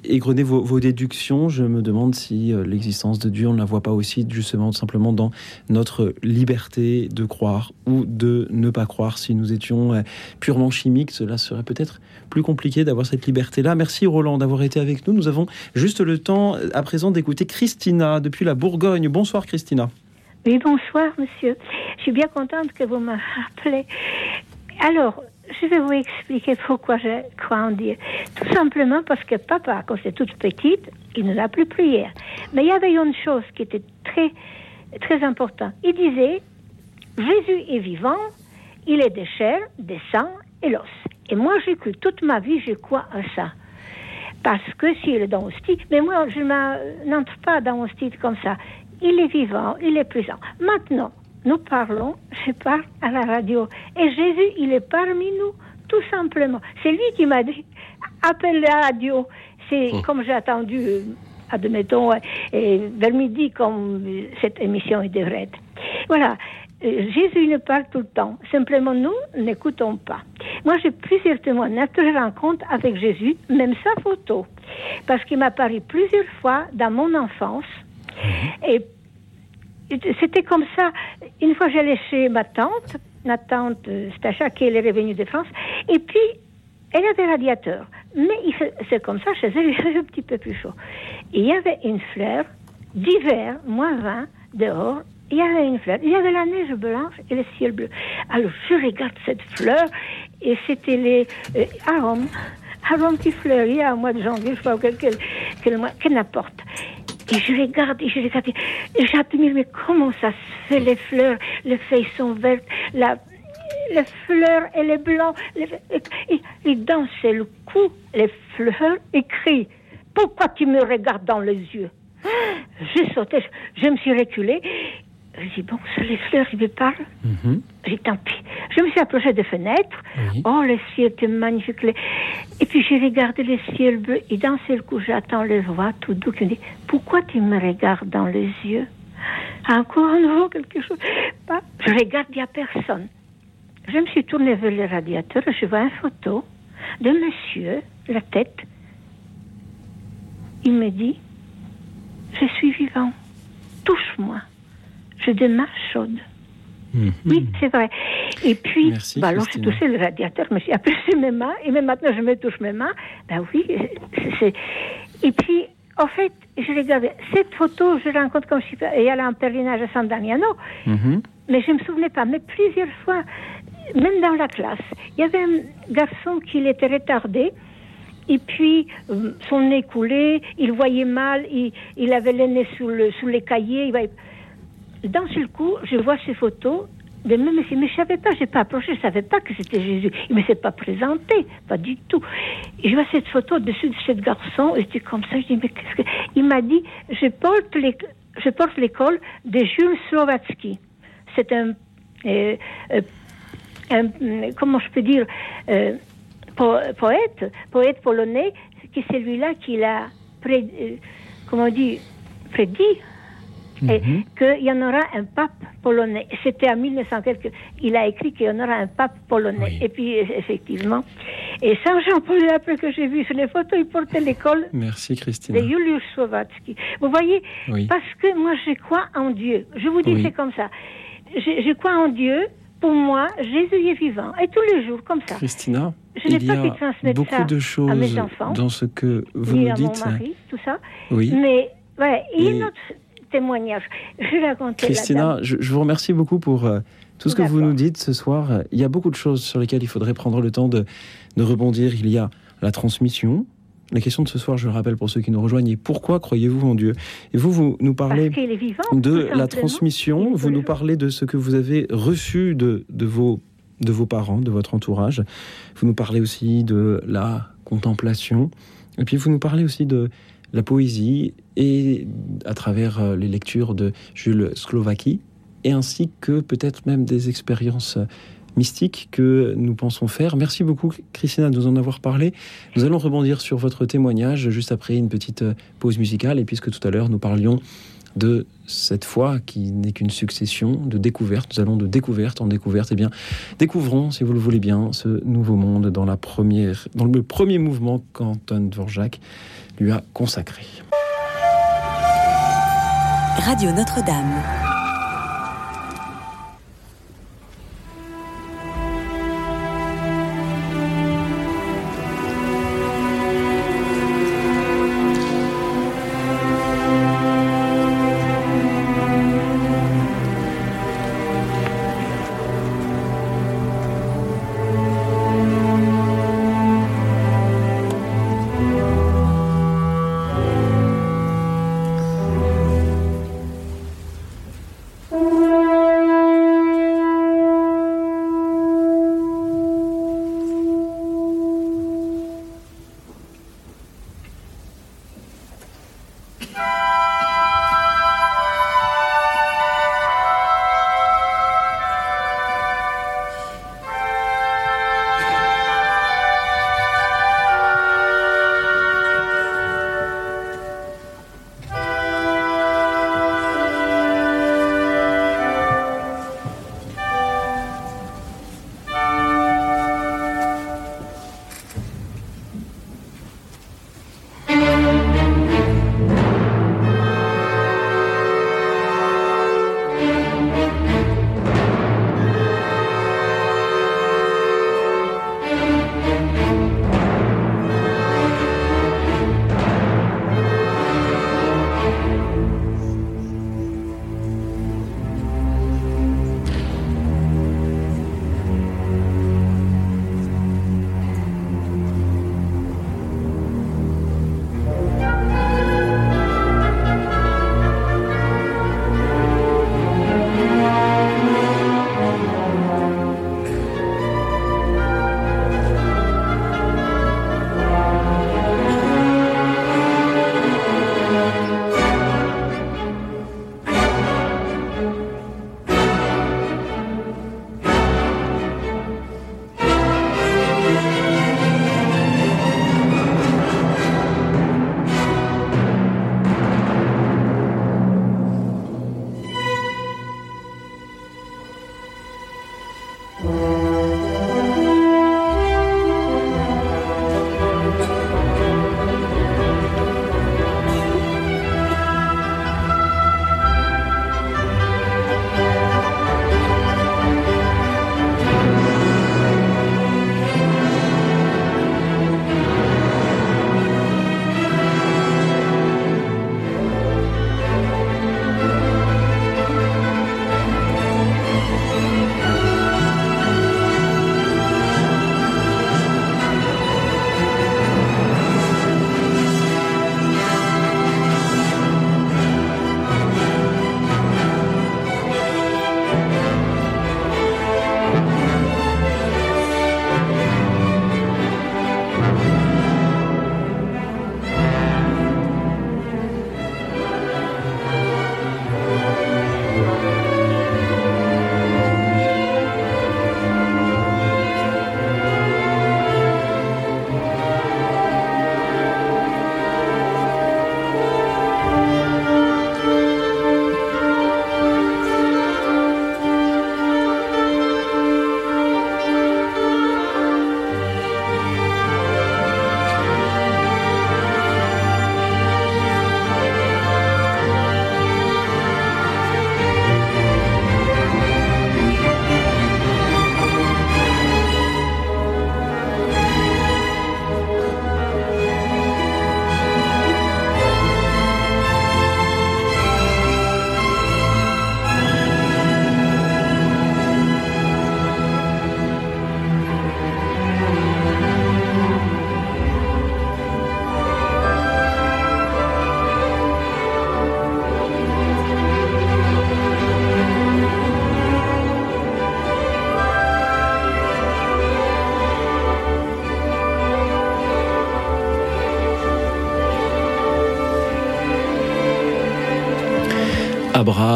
égrener vos, déductions. Je me demande si euh, l'existence de Dieu, on ne la voit pas aussi justement simplement dans notre liberté de croire ou de ne pas croire. Si nous étions euh, purement chimiques, cela serait peut-être plus compliqué d'avoir cette liberté-là. Merci, Roland, d'avoir été avec nous. Nous avons juste le temps à présent d'écouter Christina depuis la Bourgogne. Bonsoir, Christina. Oui, bonsoir, monsieur. Je suis bien contente que vous me rappelez. Alors, je vais vous expliquer pourquoi je crois en Dieu. Tout simplement parce que papa, quand j'étais toute petite, il ne l'a plus prière. Mais il y avait une chose qui était très, très importante. Il disait, Jésus est vivant, il est des chairs, des sangs et l'os. Et moi, j'ai cru toute ma vie, je crois à ça. Parce que s'il est dans hostie, mais moi, je n'entre pas dans hostie comme ça. Il est vivant, il est présent. Maintenant, nous parlons, je parle à la radio. Et Jésus, il est parmi nous, tout simplement. C'est lui qui m'a dit, appelle la radio. C'est Oh. comme j'ai attendu, euh, admettons, euh, et vers midi, comme euh, cette émission devrait être. Voilà. Jésus nous parle tout le temps. Simplement, nous n'écoutons pas. Moi, j'ai plusieurs témoignages que je rencontre avec Jésus, même sa photo. Parce qu'il m'a paru plusieurs fois dans mon enfance. Et c'était comme ça. Une fois, j'allais chez ma tante, ma tante euh, Stacha, qui est revenue de France, et puis elle avait radiateur. Mais c'est comme ça, chez elle, il faisait un petit peu plus chaud. Il y avait une fleur d'hiver, moins 20, dehors. Il y avait une fleur. Il y avait la neige blanche et le ciel bleu. Alors, je regarde cette fleur, et c'était les euh, arômes. Arômes qui fleurissent au mois de janvier, je sais pas, quel, quel, quel n'importe. Et je regarde, et je regarde, et j'admire, mais comment ça se fait, les fleurs, les feuilles sont vertes, la, les fleurs, elle est blanche, les, et, et d'un seul coup, les fleurs écrient. Pourquoi tu me regardes dans les yeux? J'ai sauté, je, je me suis reculée. Je dis Bon, c'est les fleurs qui me parlent. Mhm. J'ai dit, tant pis. Je me suis approchée des fenêtres. Oh, le ciel était magnifique. Et puis j'ai regardé le ciel bleu. Et d'un seul coup, j'attends les voix tout doux qui me dit Pourquoi tu me regardes dans les yeux? Encore un nouveau quelque chose. Pas- Je regarde, il n'y a personne. Je me suis tournée vers le radiateur et je vois une photo de monsieur, la tête. Il me dit Je suis vivant. Touche-moi. J'ai des mains chaudes. Oui, c'est vrai. Et puis, Merci, bah alors j'ai touché le radiateur, je me suis aperçu mes mains, et même maintenant je me touche mes mains. Ben oui, c'est- c'est. Et puis, en fait, je regardais cette photo, je la rencontre comme je suis et elle a un pèlerinage à San Damiano, Mhm. mais je ne me souvenais pas. Mais plusieurs fois, même dans la classe, il y avait un garçon qui était retardé. Et puis, euh, son nez coulait, il voyait mal, il, il avait le nez sous, le, sous les cahiers. il voyait- D'un seul coup, je vois ces photos de même monsieur, mais je savais pas, je n'ai pas approché, je savais pas que c'était Jésus. Il me s'est pas présenté, pas du tout. Et je vois cette photo dessus de ce garçon, et j'étais comme ça, je dis, mais qu'est-ce que. Il m'a dit, je porte les- je porte l'école de Jules Slovatsky. C'est un, euh, euh, un- Comment je peux dire euh, po- Poète, poète polonais, qui c'est celui-là qui l'a. euh, comment on dit Prédit et qu'il y en aura un pape polonais. C'était en 1900 quelque. Il a écrit qu'il y en aura un pape polonais. Et puis, effectivement. Et Saint Jean-Paul, après que j'ai vu sur les photos, il portait l'école Merci, de Christine. Julius Slovatsky. Vous voyez, Oui. parce que moi, je crois en Dieu. Je vous dis, Oui. c'est comme ça. Je, je crois en Dieu. Pour moi, Jésus est vivant. Et tous les jours, comme ça. Christina, Je n'ai il y pas pu a beaucoup de à choses mes enfants, dans ce que vous nous à mon dites. mari, tout ça. Oui. Mais, ouais, il y a Et- un autre témoignage. Je Christina, je, je vous remercie beaucoup pour euh, tout ce que vous nous dites ce soir. Il y a beaucoup de choses sur lesquelles il faudrait prendre le temps de, de rebondir. Il y a la transmission. La question de ce soir, je le rappelle pour ceux qui nous rejoignent, est pourquoi croyez-vous en Dieu? Et vous, vous nous parlez vivant, de la transmission, vous nous parlez de ce que vous avez reçu de, de, vos, de vos parents, de votre entourage. Vous nous parlez aussi de la contemplation. Et puis vous nous parlez aussi de la poésie et à travers euh, les lectures de Jules Slovaki, et ainsi que peut-être même des expériences mystiques que nous pensons faire. Merci beaucoup Christina de nous en avoir parlé. Nous allons rebondir sur votre témoignage juste après une petite euh, pause musicale, et puisque tout à l'heure nous parlions de cette foi qui n'est qu'une succession de découvertes. Nous allons de découverte en découverte. Eh bien, découvrons, si vous le voulez bien, ce nouveau monde dans le premier mouvement qu'Anton Dvorak lui a consacré. Radio Notre-Dame.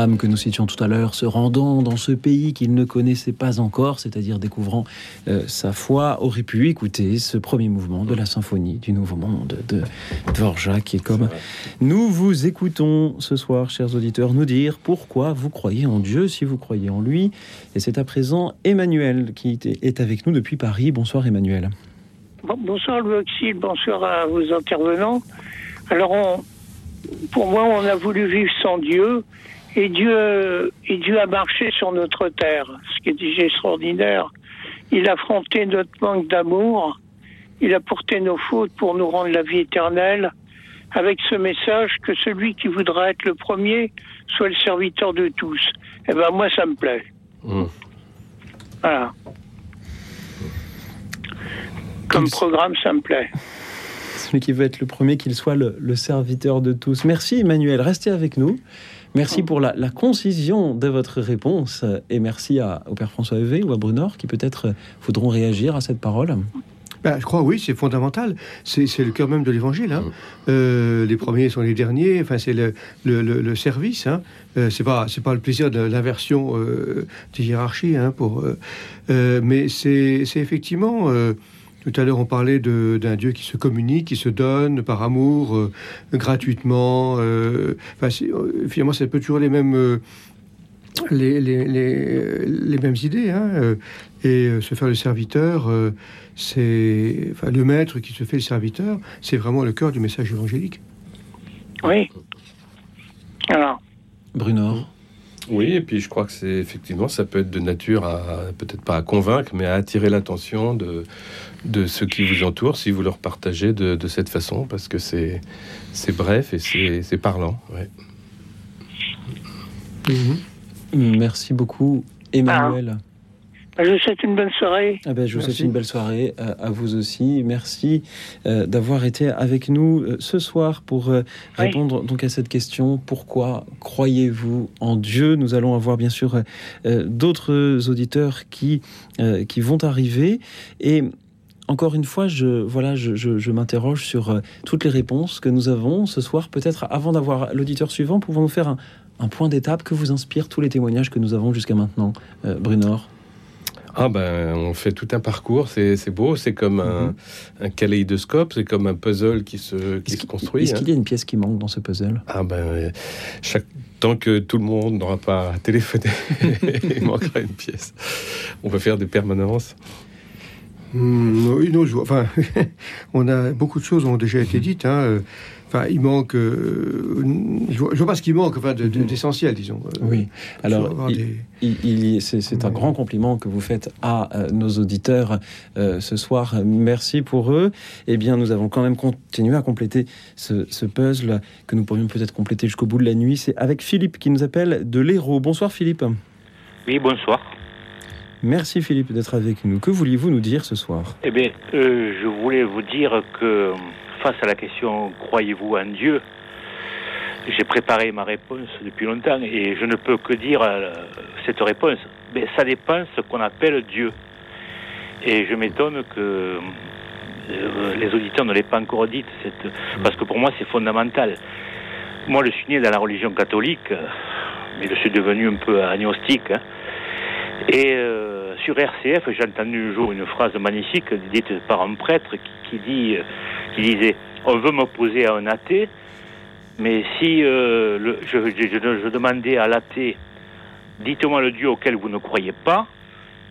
Que nous citions tout à l'heure, se rendant dans ce pays qu'il ne connaissait pas encore, c'est-à-dire découvrant euh, sa foi, aurait pu écouter ce premier mouvement de la symphonie du Nouveau Monde de Dvorak, qui est comme nous vous écoutons ce soir, chers auditeurs, nous dire pourquoi vous croyez en Dieu, si vous croyez en lui. Et c'est à présent Emmanuel qui est avec nous depuis Paris. Bonsoir Emmanuel. bonsoir Louis Auxil, bonsoir à vos intervenants. Alors, on, pour moi, on a voulu vivre sans Dieu. Et Dieu, et Dieu a marché sur notre terre, ce qui est déjà extraordinaire. Il a affronté notre manque d'amour, il a porté nos fautes pour nous rendre la vie éternelle, avec ce message que celui qui voudra être le premier soit le serviteur de tous. Eh ben moi, ça me plaît. Mmh. Voilà. Comme programme, ça me plaît. Celui qui veut être le premier, qu'il soit le, le serviteur de tous. Merci Emmanuel, restez avec nous. Merci pour la, concision de votre réponse et merci à, au Père François Evé ou à Brunor qui peut-être voudront réagir à cette parole. Ben, je crois, oui, c'est fondamental. C'est le cœur même de l'évangile. Hein. Euh, les premiers sont les derniers. Enfin, c'est le, le, le, service. Hein. Euh, c'est pas, c'est pas le plaisir de l'inversion euh, des hiérarchies. Hein, pour, euh, mais c'est effectivement tout à l'heure, on parlait d'un Dieu qui se communique, qui se donne par amour, euh, gratuitement. Euh, euh, finalement, c'est peu toujours les mêmes, les, les, mêmes idées. Hein, et se faire le serviteur, c'est enfin, le maître qui se fait le serviteur, c'est vraiment le cœur du message évangélique. Oui. Alors. Bruno. Oui, et puis je crois que c'est effectivement, ça peut être de nature à, peut-être pas à convaincre, mais à attirer l'attention de, de ceux qui vous entourent si vous leur partagez de, de cette façon, parce que c'est, c'est bref et c'est, parlant. Mhm. Merci beaucoup, Emmanuel. Ah. Je vous souhaite une bonne soirée. Ah ben, je vous souhaite une belle soirée euh, à, vous aussi. Merci euh, d'avoir été avec nous euh, ce soir pour répondre donc à cette question. Pourquoi croyez-vous en Dieu? Nous allons avoir bien sûr d'autres auditeurs qui, qui vont arriver. Et encore une fois, je, voilà, je, m'interroge sur euh, toutes les réponses que nous avons ce soir. Peut-être avant d'avoir l'auditeur suivant, pouvons-nous faire un, point d'étape que vous inspire tous les témoignages que nous avons jusqu'à maintenant, euh, Brunor? Ah ben, on fait tout un parcours, c'est beau, c'est comme un, mhm. kaléidoscope, c'est comme un puzzle qui se, qui se construit. Est-ce qu'il y a une pièce qui manque dans ce puzzle? Ah ben, chaque, tant que tout le monde n'aura pas téléphoné, il manquera une pièce. on va faire des permanences. Hmm, oui, non, je vois- enfin, on a beaucoup de choses ont déjà été dites. hein, Enfin, il manque. euh, je, vois, je vois pas ce qui manque, enfin, de- de- d'essentiel, disons. Euh, Oui. Alors, avoir il- des- il- il y- c'est un grand compliment que vous faites à euh, nos auditeurs euh, ce soir. Merci pour eux. Eh bien, nous avons quand même continué à compléter ce, ce puzzle que nous pourrions peut-être compléter jusqu'au bout de la nuit. C'est avec Philippe qui nous appelle de l'Hérault. Bonsoir Philippe. Oui, bonsoir. Merci Philippe d'être avec nous. Que vouliez-vous nous dire ce soir? Eh bien, euh, je voulais vous dire que face à la question croyez-vous en Dieu, j'ai préparé ma réponse depuis longtemps et je ne peux que dire euh, cette réponse. Mais ça dépend ce qu'on appelle Dieu. Et je m'étonne que euh, les auditeurs ne l'aient pas encore dite, parce que pour moi c'est fondamental. Moi je suis né dans la religion catholique, mais je suis devenu un peu agnostique. hein. Et euh, sur RCF, j'ai entendu un jour une phrase magnifique dite par un prêtre qui, qui dit, qui disait On veut m'opposer à un athée, mais si euh, le- je, je- je- demandais à l'athée Dites-moi le Dieu auquel vous ne croyez pas,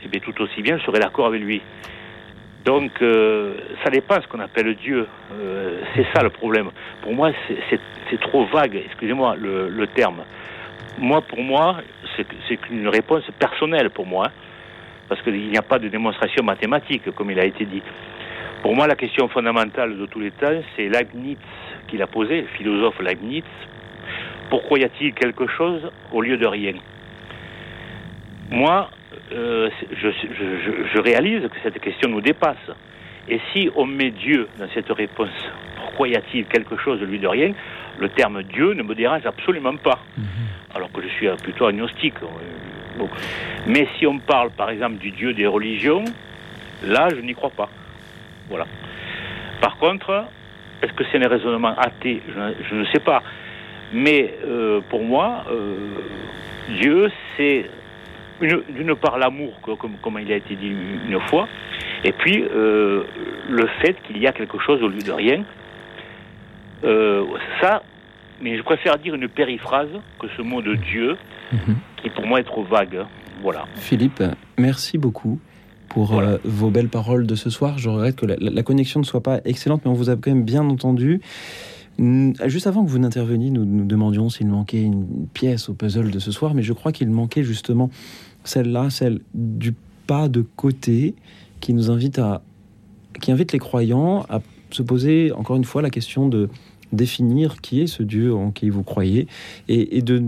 eh bien tout aussi bien, je serais d'accord avec lui. Donc, euh, ça dépend ce qu'on appelle Dieu. Euh, c'est ça le problème. Pour moi, c'est trop vague, excusez-moi le, le terme. Moi, pour moi, c'est qu'une réponse personnelle pour moi, parce qu'il n'y a pas de démonstration mathématique, comme il a été dit. Pour moi, la question fondamentale de tous les temps, c'est Leibniz qui l'a posée, le philosophe Leibniz. Pourquoi y a-t-il quelque chose au lieu de rien? Moi, euh, je réalise que cette question nous dépasse. Et si on met Dieu dans cette réponse, pourquoi y a-t-il quelque chose au lieu de rien? Le terme Dieu ne me dérange absolument pas alors que je suis plutôt agnostique. bon. Mais si on parle par exemple du Dieu des religions, là je n'y crois pas. Voilà. Par contre, est-ce que c'est un raisonnement athée je, ne- je ne sais pas. Mais euh, pour moi, euh, Dieu, c'est une- d'une part l'amour, co- comme, comme il a été dit une fois, et puis euh, le fait qu'il y a quelque chose au lieu de rien. Euh, ça, mais je préfère dire une périphrase que ce mot de Dieu, qui pour moi est trop vague. Voilà. Philippe, merci beaucoup pour euh, vos belles paroles de ce soir. Je regrette que la, la- la connexion ne soit pas excellente, mais on vous a quand même bien entendu. Juste avant que vous n'interveniez, nous nous demandions s'il manquait une pièce au puzzle de ce soir, mais je crois qu'il manquait justement celle-là, celle du pas de côté, qui nous invite à, qui invite les croyants à se poser encore une fois la question de définir qui est ce Dieu en qui vous croyez et, et de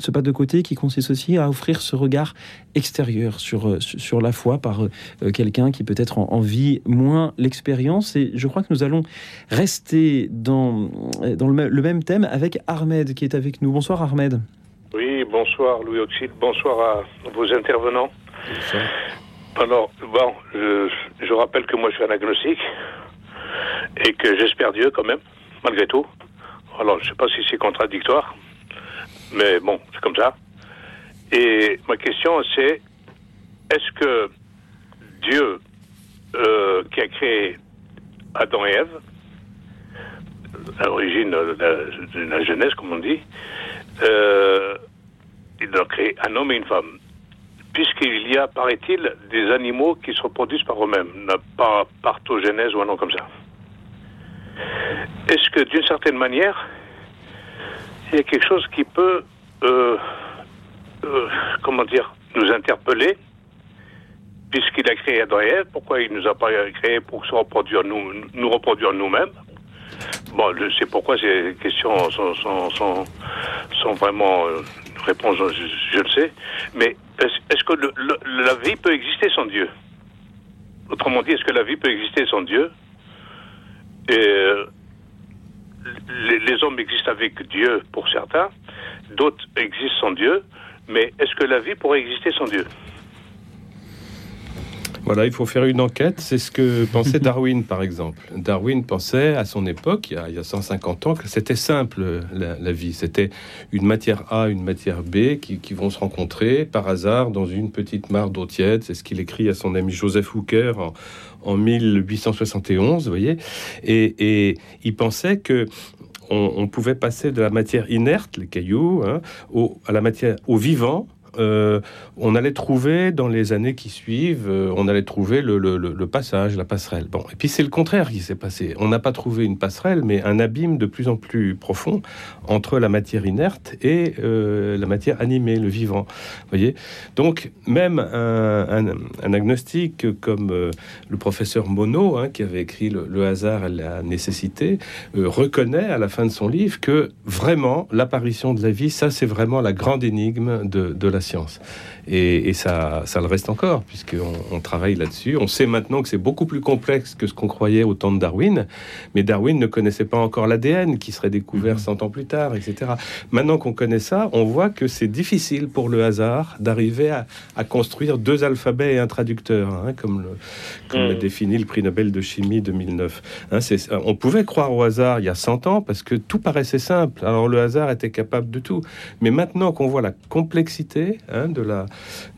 ce pas de côté qui consiste aussi à offrir ce regard extérieur sur, euh, sur la foi par euh, quelqu'un qui peut-être en, en vit moins l'expérience. Et je crois que nous allons rester dans, euh, dans le, même- le même thème avec Ahmed qui est avec nous. Bonsoir Ahmed. Oui, bonsoir Louis Auxil, bonsoir à vos intervenants. Alors, bon, je, je rappelle que moi je suis un agnostique et que j'espère Dieu quand même, malgré tout. Alors, je sais pas si c'est contradictoire, mais bon, c'est comme ça. Et ma question c'est, est-ce que Dieu, euh, qui a créé Adam et Ève, à l'origine de la, Genèse, comme on dit, euh, il a créé un homme et une femme. Puisqu'il y a, paraît-il, des animaux qui se reproduisent par eux-mêmes, pas partogénèse ou un nom comme ça. Est-ce que, d'une certaine manière, il y a quelque chose qui peut, euh, euh, comment dire, nous interpeller, puisqu'il a créé Adam pourquoi il nous a pas créé pour nous, reproduire nous-mêmes? Bon, je sais pourquoi ces questions sont, vraiment euh, réponses, je, le sais. Mais est-ce que la vie peut exister sans Dieu? Autrement dit, est-ce que la vie peut exister sans Dieu? Euh, les, les hommes existent avec Dieu pour certains, d'autres existent sans Dieu, mais est-ce que la vie pourrait exister sans Dieu? Voilà, il faut faire une enquête. C'est ce que pensait Darwin, par exemple. Darwin pensait à son époque, il y a, il y a 150 ans, que c'était simple la, la vie. C'était une matière A, une matière B qui, qui vont se rencontrer par hasard dans une petite mare d'eau tiède. C'est ce qu'il écrit à son ami Joseph Hooker en, en 1871, vous voyez. Et, et il pensait que on, on pouvait passer de la matière inerte, les cailloux, hein, au, à la matière au vivant, euh, on allait trouver dans les années qui suivent, euh, on allait trouver le, passage, la passerelle. Bon, et puis c'est le contraire qui s'est passé. On n'a pas trouvé une passerelle, mais un abîme de plus en plus profond entre la matière inerte et euh, la matière animée, le vivant. voyez? Donc, même un, agnostique comme le professeur Monod, hein, qui avait écrit le, hasard et la nécessité, reconnaît à la fin de son livre que vraiment l'apparition de la vie, ça c'est vraiment la grande énigme de, de la science. Et, et ça, ça le reste encore, puisqu'on on travaille là-dessus. On sait maintenant que c'est beaucoup plus complexe que ce qu'on croyait au temps de Darwin, mais Darwin ne connaissait pas encore l'ADN qui serait découvert 100 ans plus tard, etc. Maintenant qu'on connaît ça, on voit que c'est difficile pour le hasard d'arriver à, à construire deux alphabets et un traducteur, hein, comme le, comme l'a défini le prix Nobel de chimie 2009. Hein, on pouvait croire au hasard il y a 100 ans parce que tout paraissait simple. Alors le hasard était capable de tout. Mais maintenant qu'on voit la complexité hein, de, la,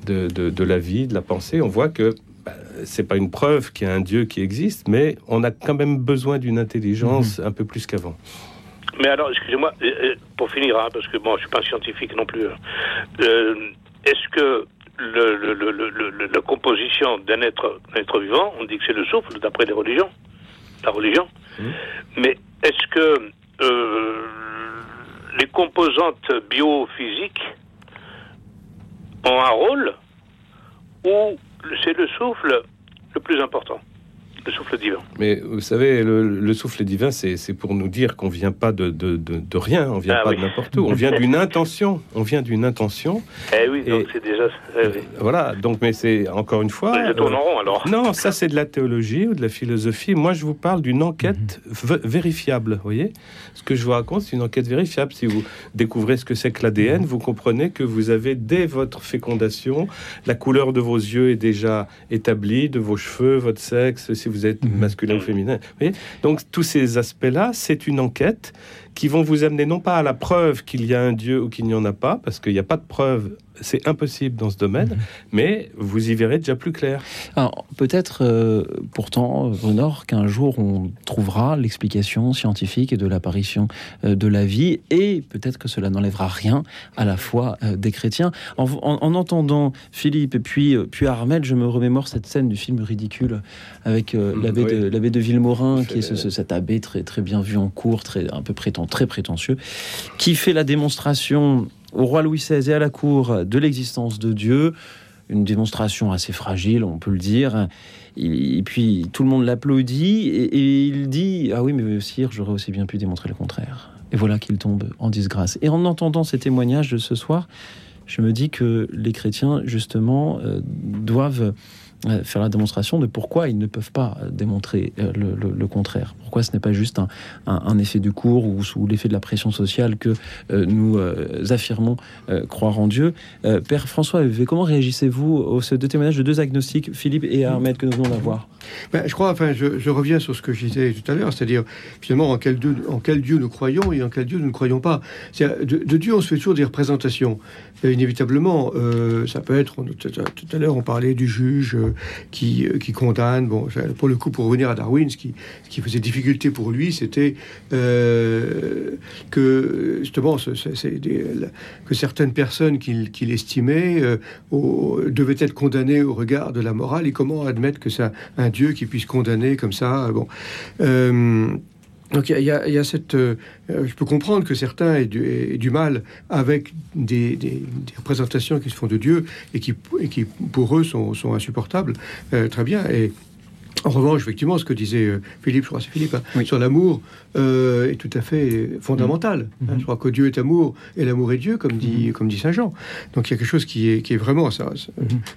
de, de- de la vie, de la pensée, on voit que bah, c'est pas une preuve qu'il y a un Dieu qui existe, mais on a quand même besoin d'une intelligence un peu plus qu'avant. Mais alors, excusez-moi, euh, euh, pour finir, hein, parce que bon, je suis pas scientifique non plus. hein. Euh, Est-ce que le, la composition d'un être, être vivant, on dit que c'est le souffle, d'après les religions, la religion, mais est-ce que euh, les composantes biophysiques ont un rôle ou c'est le souffle le plus important, le souffle divin Mais vous savez, le, le souffle divin, c'est pour nous dire qu'on vient pas de, de, de- de rien, on vient Ah pas oui. de n'importe où, on vient d'une intention, on vient d'une intention. Eh oui, donc c'est déjà. eh oui. Voilà, donc, mais c'est encore une fois. Je tourne en rond alors. Non, ça c'est de la théologie ou de la philosophie. Moi, je vous parle d'une enquête v- vérifiable. Vous voyez, ce que je vous raconte, c'est une enquête vérifiable. Si vous découvrez ce que c'est que l'ADN, vous comprenez que vous avez dès votre fécondation, la couleur de vos yeux est déjà établie, de vos cheveux, votre sexe, si vous êtes masculin ou féminin. Voyez Donc tous ces aspects-là, c'est une enquête qui vont vous amener non pas à la preuve qu'il y a un Dieu ou qu'il n'y en a pas, parce qu'il n'y a pas de preuve, c'est impossible dans ce domaine, mais vous y verrez déjà plus clair. Peut-être, euh, pourtant, Honor, qu'un jour on trouvera l'explication scientifique de l'apparition euh, de la vie, et peut-être que cela n'enlèvera rien à la foi euh, des chrétiens. En, en- en entendant Philippe et puis, euh, puis Armel, je me remémore cette scène du film ridicule avec euh, l'abbé de, l'abbé de Villemorin, qui est ce- ce- cet abbé très, très bien vu en cours, très, un peu prétend, très prétentieux, qui fait la démonstration au roi Louis XVI et à la cour de l'existence de Dieu une démonstration assez fragile, on peut le dire. Et puis tout le monde l'applaudit et, il dit Ah oui, mais sire, j'aurais aussi bien pu démontrer le contraire. Et voilà qu'il tombe en disgrâce. Et en entendant ces témoignages de ce soir, je me dis que les chrétiens, justement, euh, doivent faire la démonstration de pourquoi ils ne peuvent pas euh, démontrer euh, le, contraire. Pourquoi ce n'est pas juste un, effet du cours ou sous l'effet de la pression sociale que euh, nous euh, affirmons euh, croire en Dieu. Euh, Père François comment réagissez-vous aux ces deux témoignages de deux agnostiques, Philippe et Ahmed, que nous venons d'avoir? Ben, je crois, enfin, je, reviens sur ce que je disais tout à l'heure, c'est-à-dire finalement en quel, Dieu, nous croyons et en quel Dieu nous ne croyons pas. De Dieu, on se fait toujours des représentations. Inévitablement, euh, ça peut être, tout à- l'heure, on parlait du juge euh, qui, euh, qui condamne. Bon, pour le coup, pour revenir à Darwin, ce qui, qui faisait difficulté pour lui, c'était que justement, la- que certaines personnes qu'il qu'il estimait au- devaient être condamnées au regard de la morale. Et comment admettre que c'est un Dieu qui puisse condamner comme ça Bon. Donc il y a- cette... euh, euh, je peux comprendre que certains aient du, mal avec des, représentations qui se font de Dieu et qui, pour eux, sont, sont insupportables. Euh, très bien. Et en revanche, effectivement, ce que disait euh, Philippe, je crois que c'est Philippe, hein, sur l'amour, euh, est tout à fait fondamental. hein. je crois que Dieu est amour et l'amour est Dieu, comme dit, comme dit Saint Jean. Donc il y a quelque chose qui est, qui est vraiment ça. ça-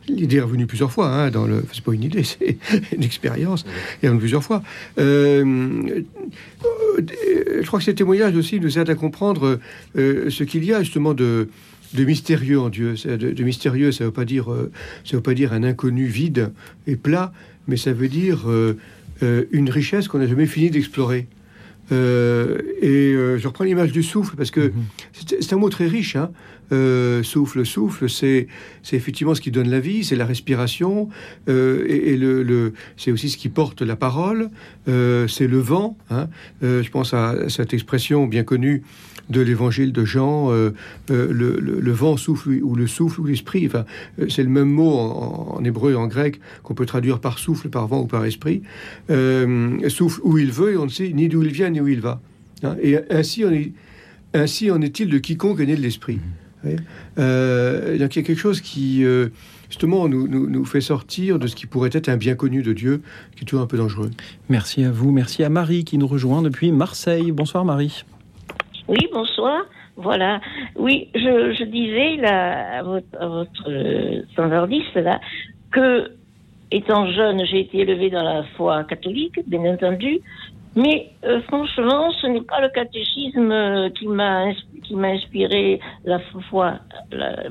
L'idée est revenue plusieurs fois hein, dans le. C'est pas une idée, c'est une expérience. Est revenue plusieurs fois. Euh, je crois que ces témoignages aussi nous aident à comprendre euh, ce qu'il y a justement de de mystérieux en Dieu. De, de mystérieux, ça veut pas dire, euh, ça veut pas dire un inconnu vide et plat, mais ça veut dire euh, euh, une richesse qu'on n'a jamais fini d'explorer. Euh, et euh, je reprends l'image du souffle parce que c'est c'est un mot très riche. Hein. Euh, souffle, souffle, c'est effectivement ce qui donne la vie, c'est la respiration, et, et le, le- c'est aussi ce qui porte la parole, c'est le vent. hein. Je pense à cette expression bien connue de l'évangile de Jean, euh, euh, le, le- le vent souffle ou le souffle ou l'esprit. Enfin, euh, c'est le même mot en, en hébreu et en grec qu'on peut traduire par souffle, par vent ou par esprit. Souffle où il veut et on ne sait ni d'où il vient ni où il va. Hein, et ainsi, on est, ainsi en est-il de quiconque est né de l'esprit. Euh, donc il y a quelque chose qui, euh, justement, nous, nous, nous fait sortir de ce qui pourrait être un bien connu de Dieu, qui est toujours un peu dangereux. Merci à vous, merci à Marie qui nous rejoint depuis Marseille. Bonsoir Marie. Oui, bonsoir. Voilà. Oui, je, disais là, à votre, à votre euh, standardiste que étant jeune, j'ai été élevée dans la foi catholique, bien entendu, mais euh, franchement, ce n'est pas le catéchisme euh, qui m'a inspiré la foi,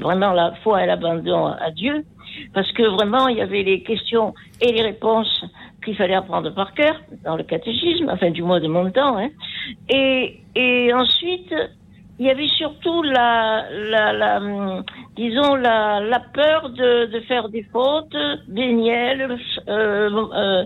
vraiment la foi et l'abandon à Dieu, parce que vraiment il y avait les questions et les réponses qu'il fallait apprendre par cœur dans le catéchisme, enfin du moins de mon temps, hein. Et, et ensuite, il y avait surtout la, la, la hum, disons, la, la peur de, de faire des fautes vénielles, euh, euh,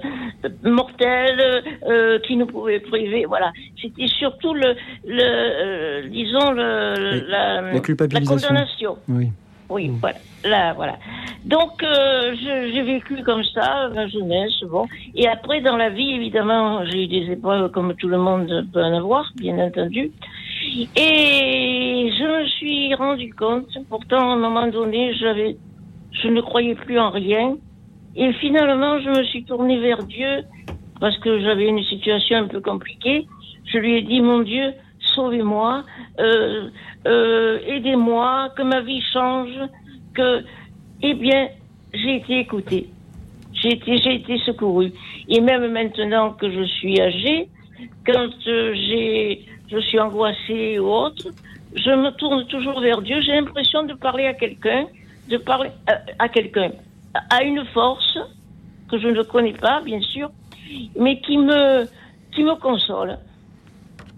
mortelles, euh, qui nous pouvaient priver. Voilà. C'était surtout le, le euh, disons, le, la, condamnation. Oui. Oui, voilà. Là, voilà. Donc, euh, j'ai vécu comme ça, ma jeunesse, bon. Et après, dans la vie, évidemment, j'ai eu des épreuves comme tout le monde peut en avoir, bien entendu. Et je me suis rendu compte, pourtant, à un moment donné, j'avais, je ne croyais plus en rien. Et finalement, je me suis tournée vers Dieu parce que j'avais une situation un peu compliquée. Je lui ai dit, mon Dieu, sauvez-moi, euh, euh, aidez-moi, que ma vie change, que, eh bien, j'ai été écoutée. J'ai été, j'ai secourue. Et même maintenant que je suis âgée, quand euh, je suis angoissée ou autre, je me tourne toujours vers Dieu. J'ai l'impression de parler à quelqu'un, de parler à, quelqu'un, à une force que je ne connais pas, bien sûr, mais qui me console,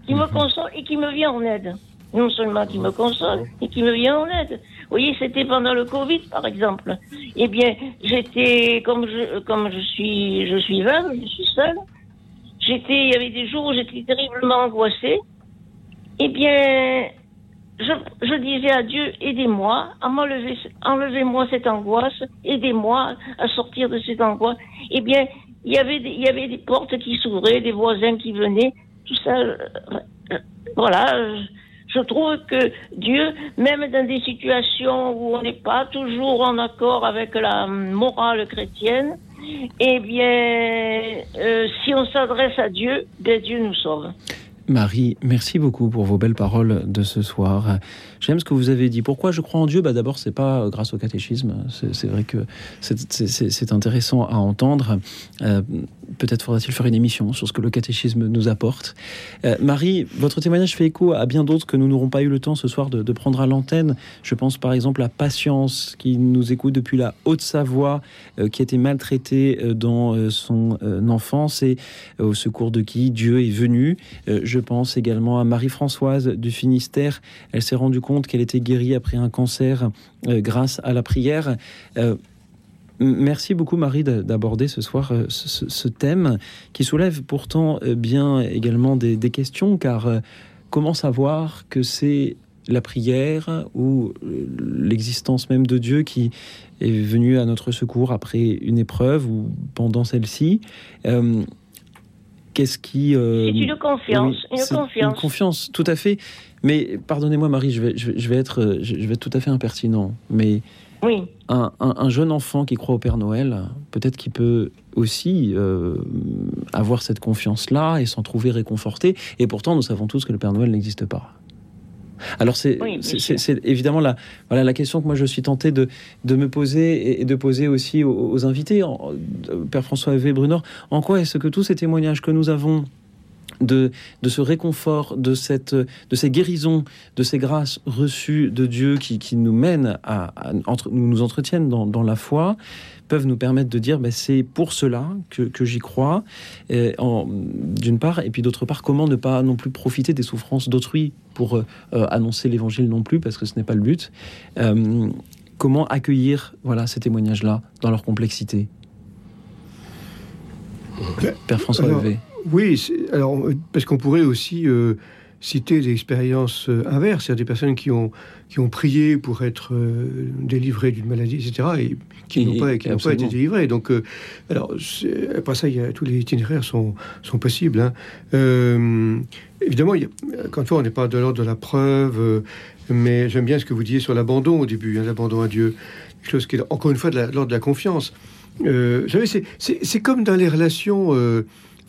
qui me console et qui me vient en aide. Non seulement qui me console, mais qui me vient en aide. Vous voyez, c'était pendant le Covid, par exemple. Eh bien, j'étais, comme je, comme je suis, je suis veuve, je suis seule. J'étais, il y avait des jours où j'étais terriblement angoissée. Eh bien, je, je disais à Dieu, aidez-moi enlevez-moi cette angoisse, aidez-moi à sortir de cette angoisse. Eh bien, il y avait des, il y avait des portes qui s'ouvraient, des voisins qui venaient, tout ça. euh, voilà. Je trouve que Dieu, même dans des situations où on n'est pas toujours en accord avec la morale chrétienne, eh bien, euh, si on s'adresse à Dieu, ben Dieu nous sauve. Marie, merci beaucoup pour vos belles paroles de ce soir. J'aime ce que vous avez dit. Pourquoi je crois en Dieu? Bah D'abord, c'est pas grâce au catéchisme. C'est vrai que c'est- intéressant à entendre. Euh, Peut-être faudra-t-il faire une émission sur ce que le catéchisme nous apporte. Euh, Marie, votre témoignage fait écho à bien d'autres que nous n'aurons pas eu le temps ce soir de, prendre à l'antenne. Je pense par exemple à Patience, qui nous écoute depuis la Haute-Savoie, euh, qui a été maltraitée euh, dans euh, son euh, enfance et euh, au secours de qui? Dieu est venu. Euh, je pense également à Marie-Françoise du Finistère. Elle s'est rendue compte qu'elle était guérie après un cancer euh, grâce à la prière. Euh, Merci beaucoup Marie d'a- d'aborder ce soir euh, ce, thème qui soulève pourtant bien également des, des questions car comment savoir que c'est la prière ou l'existence même de Dieu qui est venu à notre secours après une épreuve ou pendant celle-ci? Euh, Qu'est-ce qui... euh, C'est une confiance, une confiance. Une confiance, tout à fait. Mais pardonnez-moi Marie, je vais, je vais, je vais être, euh, je je vais être tout à fait impertinent. Mais Oui. un, un- un jeune enfant qui croit au Père Noël, peut-être qu'il peut aussi euh, avoir cette confiance-là et s'en trouver réconforté. Et pourtant, nous savons tous que le Père Noël n'existe pas. Alors c'est Oui, évidemment la, voilà, la question que moi je suis tenté de, de me poser et- de poser aussi aux, aux invités, euh, Père François Hervé Brunor, en quoi est-ce que tous ces témoignages que nous avons de, de ce réconfort, de, cette, de ces guérisons, de ces grâces reçues de Dieu qui, qui nous mènent à, à- entre, nous, nous entretiennent dans, dans la foi, peuvent nous permettre de dire ben, c'est pour cela que, que j'y crois, d'une part, et puis d'autre part, comment ne pas non plus profiter des souffrances d'autrui pour euh, euh, annoncer l'évangile non plus, parce que ce n'est pas le but. Euh, comment accueillir voilà, ces témoignages-là dans leur complexité? Père François Alors, Levé. Oui, alors euh, parce qu'on pourrait aussi euh, citer des expériences euh, inverses, c'est-à-dire des personnes qui ont, qui ont prié pour être euh, délivrées d'une maladie, etc., et qui n'ont pas, qui n'ont pas été délivrées. Donc, alors, après ça, il y a, tous les itinéraires sont, sont possibles. hein. Évidemment, il y a- encore une fois, on n'est pas de l'ordre de la preuve, mais j'aime bien ce que vous disiez sur l'abandon au début, hein, l'abandon à Dieu. Quelque chose qui est, encore une fois, de l'ordre de la confiance. Vous savez, c'est- comme dans les relations,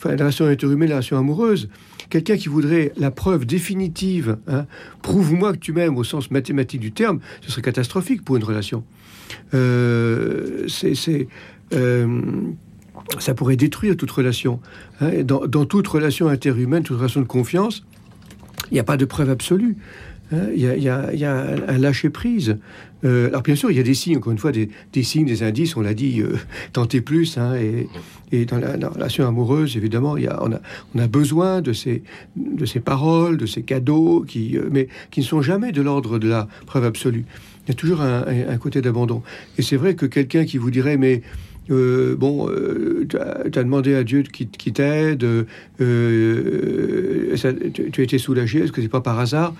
enfin, les relations interhumaines, les relations amoureuses. Quelqu'un qui voudrait la preuve définitive, hein, prouve-moi que tu m'aimes au sens mathématique du terme, ce serait catastrophique pour une relation. Euh, c'est, euh, ça pourrait détruire toute relation. hein. Dans, toute relation interhumaine, toute relation de confiance, il n'y a pas de preuve absolue. hein. Il y a, un lâcher-prise. Euh, alors bien sûr, il y a des signes, encore une fois, des, des signes, des indices, on l'a dit, euh, tenter plus. hein, et, et dans la, la relation amoureuse, évidemment, il y a, on, a, on a besoin de ces, de ces paroles, de ces cadeaux, qui, euh, mais qui ne sont jamais de l'ordre de la preuve absolue. Il y a toujours un, un- un côté d'abandon. Et c'est vrai que quelqu'un qui vous dirait, mais euh, bon, tu as, demandé à Dieu qui, qui t'aide, euh, tu, tu as été soulagé, est-ce que c'est pas par hasard?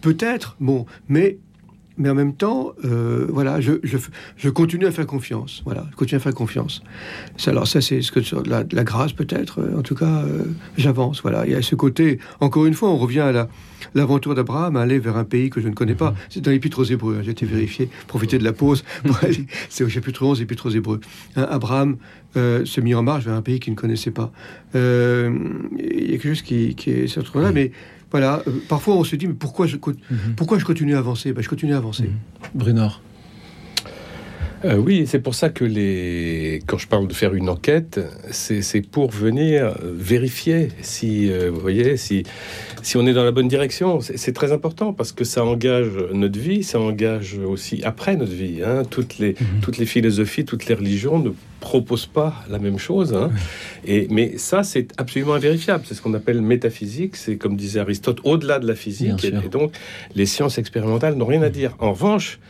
Peut-être, bon, mais mais en même temps, euh, voilà, je, je, je continue à faire confiance. Voilà, je continue à faire confiance. Alors ça, c'est ce que la, la grâce peut-être. euh, En tout cas, euh, j'avance. Voilà, il y a ce côté. Encore une fois, on revient à la l'aventure d'Abraham, aller vers un pays que je ne connais pas. C'est dans l'Épître aux Hébreux. hein, J'ai été vérifié. Profiter de la pause. aller- c'est au chapitre 11, Épître aux Hébreux. Hein, Abraham euh, se mit en marche vers un pays qu'il ne connaissait pas. Il y a quelque chose qui, qui est sur là, mais voilà. euh, parfois, on se dit, mais pourquoi je, co- pourquoi je continue à avancer? Ben, Je continue à avancer. Brunor. Euh, oui, c'est pour ça que les... quand je parle de faire une enquête, c'est pour venir vérifier si, euh, vous voyez, si, si on est dans la bonne direction. C'est très important parce que ça engage notre vie, ça engage aussi après notre vie. hein. Toutes, les, toutes les philosophies, toutes les religions ne proposent pas la même chose. hein. Et, mais ça, c'est absolument invérifiable. C'est ce qu'on appelle métaphysique. C'est comme disait Aristote, au-delà de la physique. Et, donc, les sciences expérimentales n'ont rien à dire. En revanche,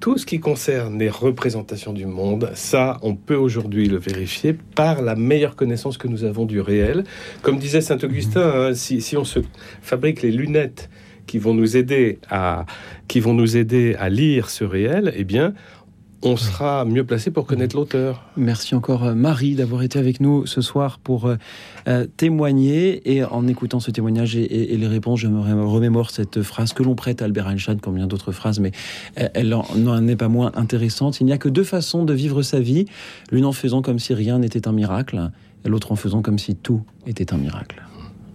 tout ce qui concerne les représentations du monde, ça, on peut aujourd'hui le vérifier par la meilleure connaissance que nous avons du réel. Comme disait saint Augustin, hein, si, si on se fabrique les lunettes qui vont nous aider à, qui vont nous aider à lire ce réel, eh bien, on sera mieux placé pour connaître l'auteur. Merci encore euh, Marie d'avoir été avec nous ce soir pour euh, euh, témoigner. Et en écoutant ce témoignage et, et- et les réponses, je me remémore cette phrase que l'on prête à Albert Einstein, comme bien d'autres phrases, mais elle en- n'en est pas moins intéressante. Il n'y a que deux façons de vivre sa vie, l'une en faisant comme si rien n'était un miracle, et l'autre en faisant comme si tout était un miracle.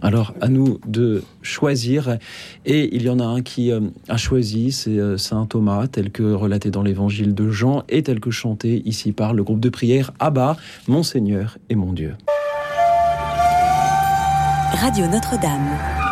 Alors, à nous de choisir. Et il y en a un qui euh, a choisi, c'est euh, Saint Thomas, tel que relaté dans l'évangile de Jean et tel que chanté ici par le groupe de prière Abba, mon Seigneur et mon Dieu. Radio Notre-Dame.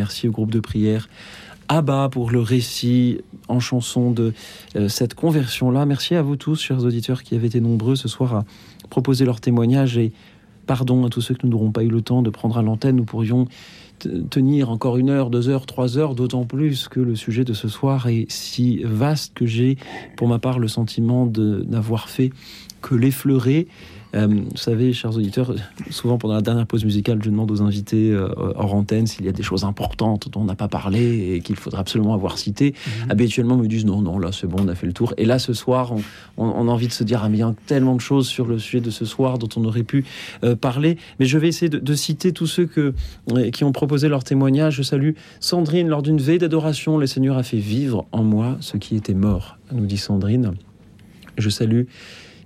Merci au groupe de prière. Abba pour le récit en chanson de euh, cette conversion-là. Merci à vous tous, chers auditeurs, qui avez été nombreux ce soir à proposer leur témoignage et pardon à tous ceux que nous n'aurons pas eu le temps de prendre à l'antenne. Nous pourrions tenir encore une heure, deux heures, trois heures, d'autant plus que le sujet de ce soir est si vaste que j'ai, pour ma part, le sentiment de n'avoir fait que l'effleurer. Euh, vous savez, chers auditeurs, souvent pendant la dernière pause musicale, je demande aux invités euh, hors antenne s'il y a des choses importantes dont on n'a pas parlé et qu'il faudra absolument avoir cité. Habituellement, ils me disent non, non, là c'est bon, on a fait le tour. Et là, ce soir, on, on- on a envie de se dire, ah, mais il y a tellement de choses sur le sujet de ce soir dont on aurait pu euh, parler. Mais je vais essayer de, de citer tous ceux que, qui ont proposé leur témoignage. Je salue Sandrine, lors d'une veille d'adoration, le Seigneur a fait vivre en moi ce qui était mort, nous dit Sandrine. Je salue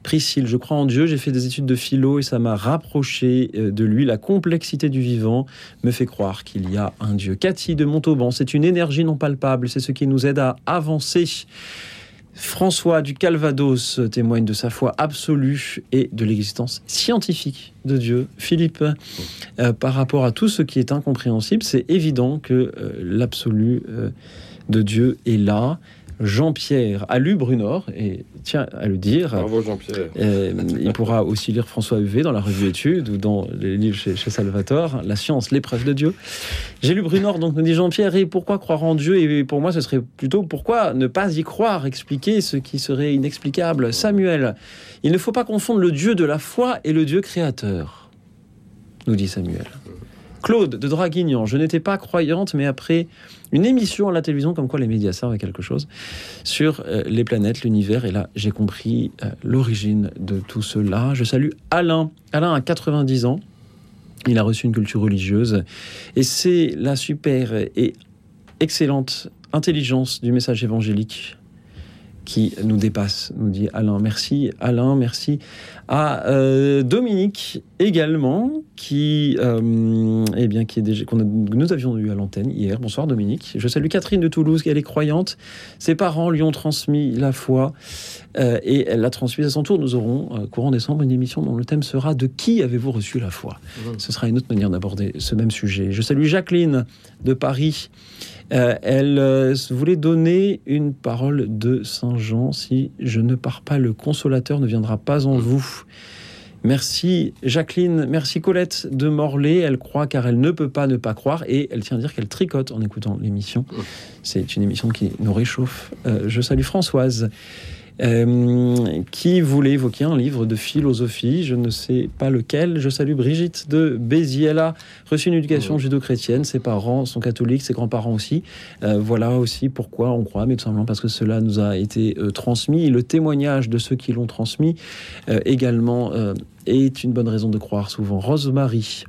Priscille, je crois en Dieu, j'ai fait des études de philo et ça m'a rapproché euh, de lui. La complexité du vivant me fait croire qu'il y a un Dieu. Cathy de Montauban, c'est une énergie non palpable, c'est ce qui nous aide à avancer. François du Calvados témoigne de sa foi absolue et de l'existence scientifique de Dieu. Philippe, euh, par rapport à tout ce qui est incompréhensible, c'est évident que euh, l'absolu de Dieu est là. Jean-Pierre a lu Brunor, et tiens à le dire. Bravo Jean-Pierre. Euh, il pourra aussi lire François Huvet dans la revue Études ou dans les livres chez, chez Salvatore, La science, l'épreuve de Dieu. J'ai lu Brunor, donc nous dit Jean-Pierre, et pourquoi croire en Dieu? Et pour moi, ce serait plutôt pourquoi ne pas y croire, expliquer ce qui serait inexplicable. Samuel, il ne faut pas confondre le Dieu de la foi et le Dieu créateur, nous dit Samuel. Claude de Draguignan, je n'étais pas croyante, mais après une émission à la télévision, comme quoi les médias servent à quelque chose, sur euh, les planètes, l'univers, et là j'ai compris euh, l'origine de tout cela. Je salue Alain. Alain a 90 ans. Il a reçu une culture religieuse. Et c'est la super et excellente intelligence du message évangélique qui nous dépasse, nous dit Alain. Merci Alain, merci à euh, Dominique également, qui, euh, eh bien, qui est déjà, qu'on a- que nous avions eu à l'antenne hier. Bonsoir Dominique. Je salue Catherine de Toulouse, qui elle est croyante. Ses parents lui ont transmis la foi euh, et elle l'a transmise à son tour. Nous aurons, courant décembre, une émission dont le thème sera De qui avez-vous reçu la foi? Ce sera une autre manière d'aborder ce même sujet. Je salue Jacqueline de Paris. Elle voulait donner une parole de Saint Jean. Si je ne pars pas, le consolateur ne viendra pas en vous. Merci Jacqueline, merci Colette de Morlaix. Elle croit car elle ne peut pas ne pas croire et elle tient à dire qu'elle tricote en écoutant l'émission. C'est une émission qui nous réchauffe. Euh, je salue Françoise. Euh, qui voulait évoquer un livre de philosophie, je ne sais pas lequel. Je salue Brigitte de Béziers. Elle a reçu une éducation judo-chrétienne. Ses parents sont catholiques, ses grands-parents aussi. Euh, voilà aussi pourquoi on croit, mais tout simplement parce que cela nous a été euh, transmis. Le témoignage de ceux qui l'ont transmis également est une bonne raison de croire souvent. Rosemary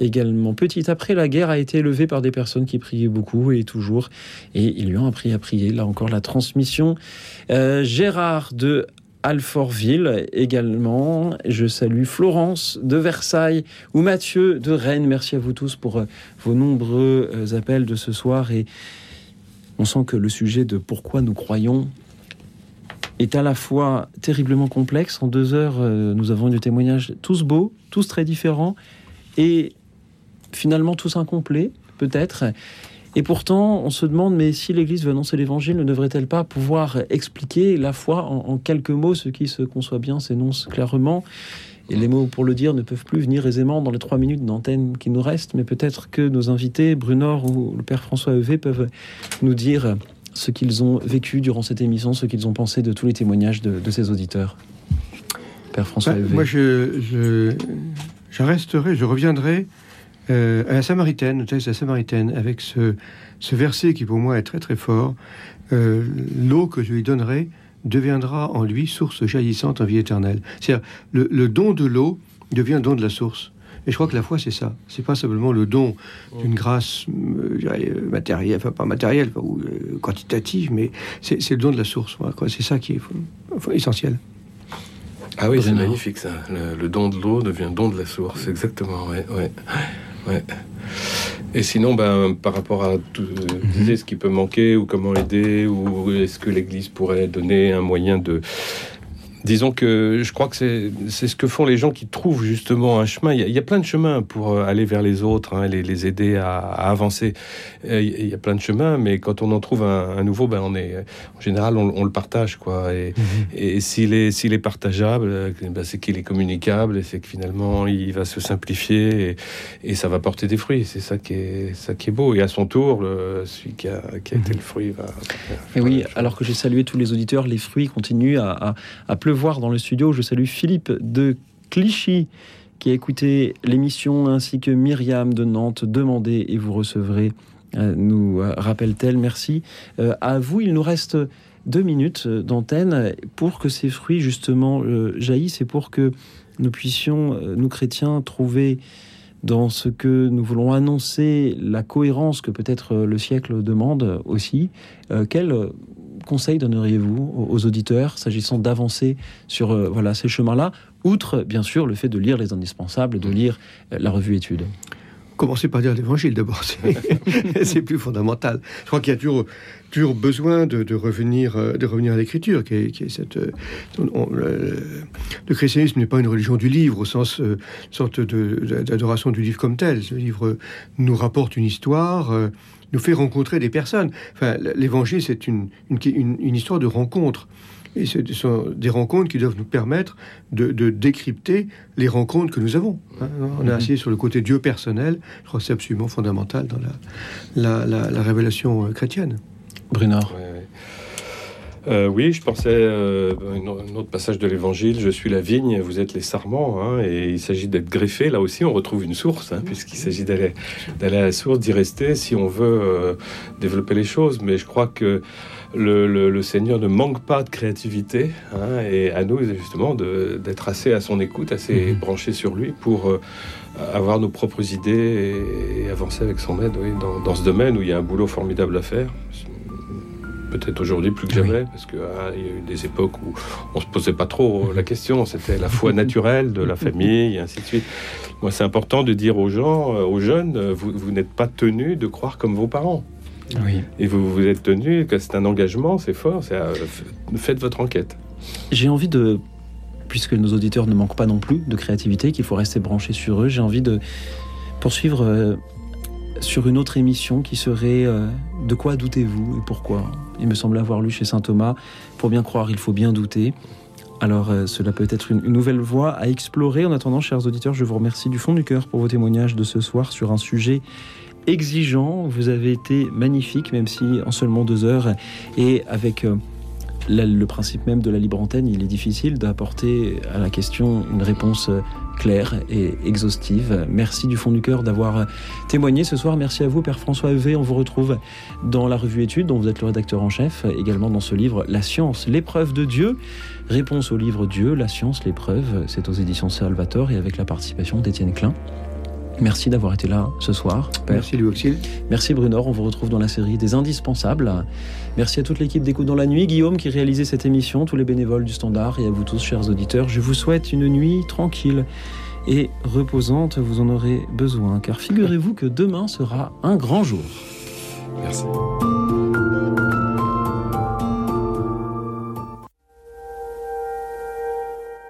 également petite après la guerre a été élevée par des personnes qui priaient beaucoup et toujours et ils lui ont appris à prier là encore la transmission Euh, Gérard de Alfortville également. Je salue Florence de Versailles ou Mathieu de Rennes. Merci à vous tous pour euh, vos nombreux euh, appels de ce soir. Et on sent que le sujet de pourquoi nous croyons est à la fois terriblement complexe. En deux heures, nous avons eu des témoignages tous beaux, tous très différents et finalement tous incomplets, peut-être. Et pourtant, on se demande, mais si l'Église veut annoncer l'Évangile, ne devrait-elle pas pouvoir expliquer la foi en, en quelques mots Ce qui se conçoit bien s'énonce clairement. Et les mots pour le dire ne peuvent plus venir aisément dans les trois minutes d'antenne qui nous restent, mais peut-être que nos invités, Brunor ou le Père François Evé, peuvent nous dire ce qu'ils ont vécu durant cette émission, ce qu'ils ont pensé de tous les témoignages de, de ces auditeurs. Père François Bah, Evé. moi, je, je, je resterai, je reviendrai euh, à la Samaritaine, au texte de la Samaritaine, avec ce, ce verset qui pour moi est très très fort. Euh, L'eau que je lui donnerai deviendra en lui source jaillissante en vie éternelle. C'est-à-dire, le, le don de l'eau devient don de la source. Et je crois que la foi, c'est ça. C'est pas simplement le don d'une grâce euh, euh, matérielle, enfin pas matérielle ou euh, quantitative, mais c'est le don de la source. Voilà. C'est ça qui est essentiel. Ah oui, c'est magnifique ça. Le, le don de l'eau devient don de la source, exactement. Ouais, ouais, ouais. Et sinon, ben, par rapport à tout, euh, disiez ce qui peut manquer ou comment aider ou est-ce que l'Église pourrait donner un moyen de Disons que je crois que c'est ce que font les gens qui trouvent justement un chemin. Il y a, il y a plein de chemins pour euh, aller vers les autres, hein, les, les aider à, à avancer. Euh, Il y a plein de chemins, mais quand on en trouve un, un nouveau, ben on est en général on, on le partage quoi. Et, et s'il est s'il est partageable, euh, ben c'est qu'il est communicable et c'est que finalement il va se simplifier et, et ça va porter des fruits. C'est ça qui est ça qui est beau. Et à son tour, le, celui qui a, qui a été le fruit va. Et oui, alors que j'ai salué tous les auditeurs, les fruits continuent à, à- à pleuvoir dans le studio. Je salue Philippe de Clichy qui a écouté l'émission ainsi que Myriam de Nantes. Demandez et vous recevrez, euh, nous euh, rappelle-t-elle. Merci. Euh, à vous, il nous reste deux minutes d'antenne pour que ces fruits justement jaillissent et pour que nous puissions, nous chrétiens, trouver dans ce que nous voulons annoncer la cohérence que peut-être le siècle demande aussi. Euh, quel euh, conseil donneriez-vous aux, auditeurs s'agissant d'avancer sur euh, voilà, ces chemins-là, outre bien sûr le fait de lire les indispensables, de lire euh, la revue étude Commencez par lire l'évangile d'abord, c'est plus fondamental. Je crois qu'il y a toujours, toujours besoin de, de revenir, euh, de revenir à l'écriture, qui est, qui est cette. on- le, le christianisme n'est pas une religion du livre au sens euh, sorte d'adoration du livre comme tel. Ce livre nous rapporte une histoire, nous fait rencontrer des personnes. Enfin, l'évangile, c'est une, une, une- une histoire de rencontre. Et ce sont des rencontres qui doivent nous permettre de, de décrypter les rencontres que nous avons. hein. On a assis sur le côté Dieu personnel. Je crois que c'est absolument fondamental dans la, la, la- la révélation euh, chrétienne. Brunard. Euh, oui, je pensais euh, un autre passage de l'Évangile. Je suis la vigne, vous êtes les sarments, hein, et il s'agit d'être greffé. Là aussi, on retrouve une source, hein, puisqu'il s'agit d'aller d'aller à la source, d'y rester, si on veut euh, développer les choses. Mais je crois que le, le- le Seigneur ne manque pas de créativité, hein, et à nous justement d'être assez à son écoute, assez branché sur lui pour euh, avoir nos propres idées et, et avancer avec son aide oui, dans, dans ce domaine où il y a un boulot formidable à faire peut-être aujourd'hui plus que jamais, parce qu'il y a eu des époques où on se posait pas trop la question, c'était la foi naturelle de la famille, et ainsi de suite. Moi, c'est important de dire aux gens, euh, aux jeunes, euh, vous, vous n'êtes pas tenus de croire comme vos parents. Oui. Et vous vous êtes tenus, que c'est un engagement, c'est fort, c'est, euh, faites votre enquête. J'ai envie de, puisque nos auditeurs ne manquent pas non plus de créativité, qu'il faut rester branché sur eux, j'ai envie de poursuivre euh, sur une autre émission qui serait euh, De quoi doutez-vous et pourquoi? Il me semble avoir lu chez saint Thomas Pour bien croire, il faut bien douter. Alors, euh, cela peut être une, nouvelle voie à explorer. En attendant, chers auditeurs, je vous remercie du fond du cœur pour vos témoignages de ce soir sur un sujet exigeant. Vous avez été magnifique, même si en seulement deux heures, et avec euh, le principe même de la libre antenne, il est difficile d'apporter à la question une réponse euh, claire et exhaustive. Merci du fond du cœur d'avoir témoigné ce soir. Merci à vous, Père François Evé. On vous retrouve dans la revue Études, dont vous êtes le rédacteur en chef, également dans ce livre La science, l'épreuve de Dieu. Réponse au livre Dieu, La science, l'épreuve. C'est aux éditions Salvator et avec la participation d'Étienne Klein. Merci d'avoir été là ce soir. Père. Merci Louis. Merci Brunor, on vous retrouve dans la série des indispensables. Merci à toute l'équipe d'écoute dans la nuit, Guillaume qui réalisait cette émission, tous les bénévoles du Standard et à vous tous, chers auditeurs. Je vous souhaite une nuit tranquille et reposante, vous en aurez besoin, car figurez-vous que demain sera un grand jour. Merci.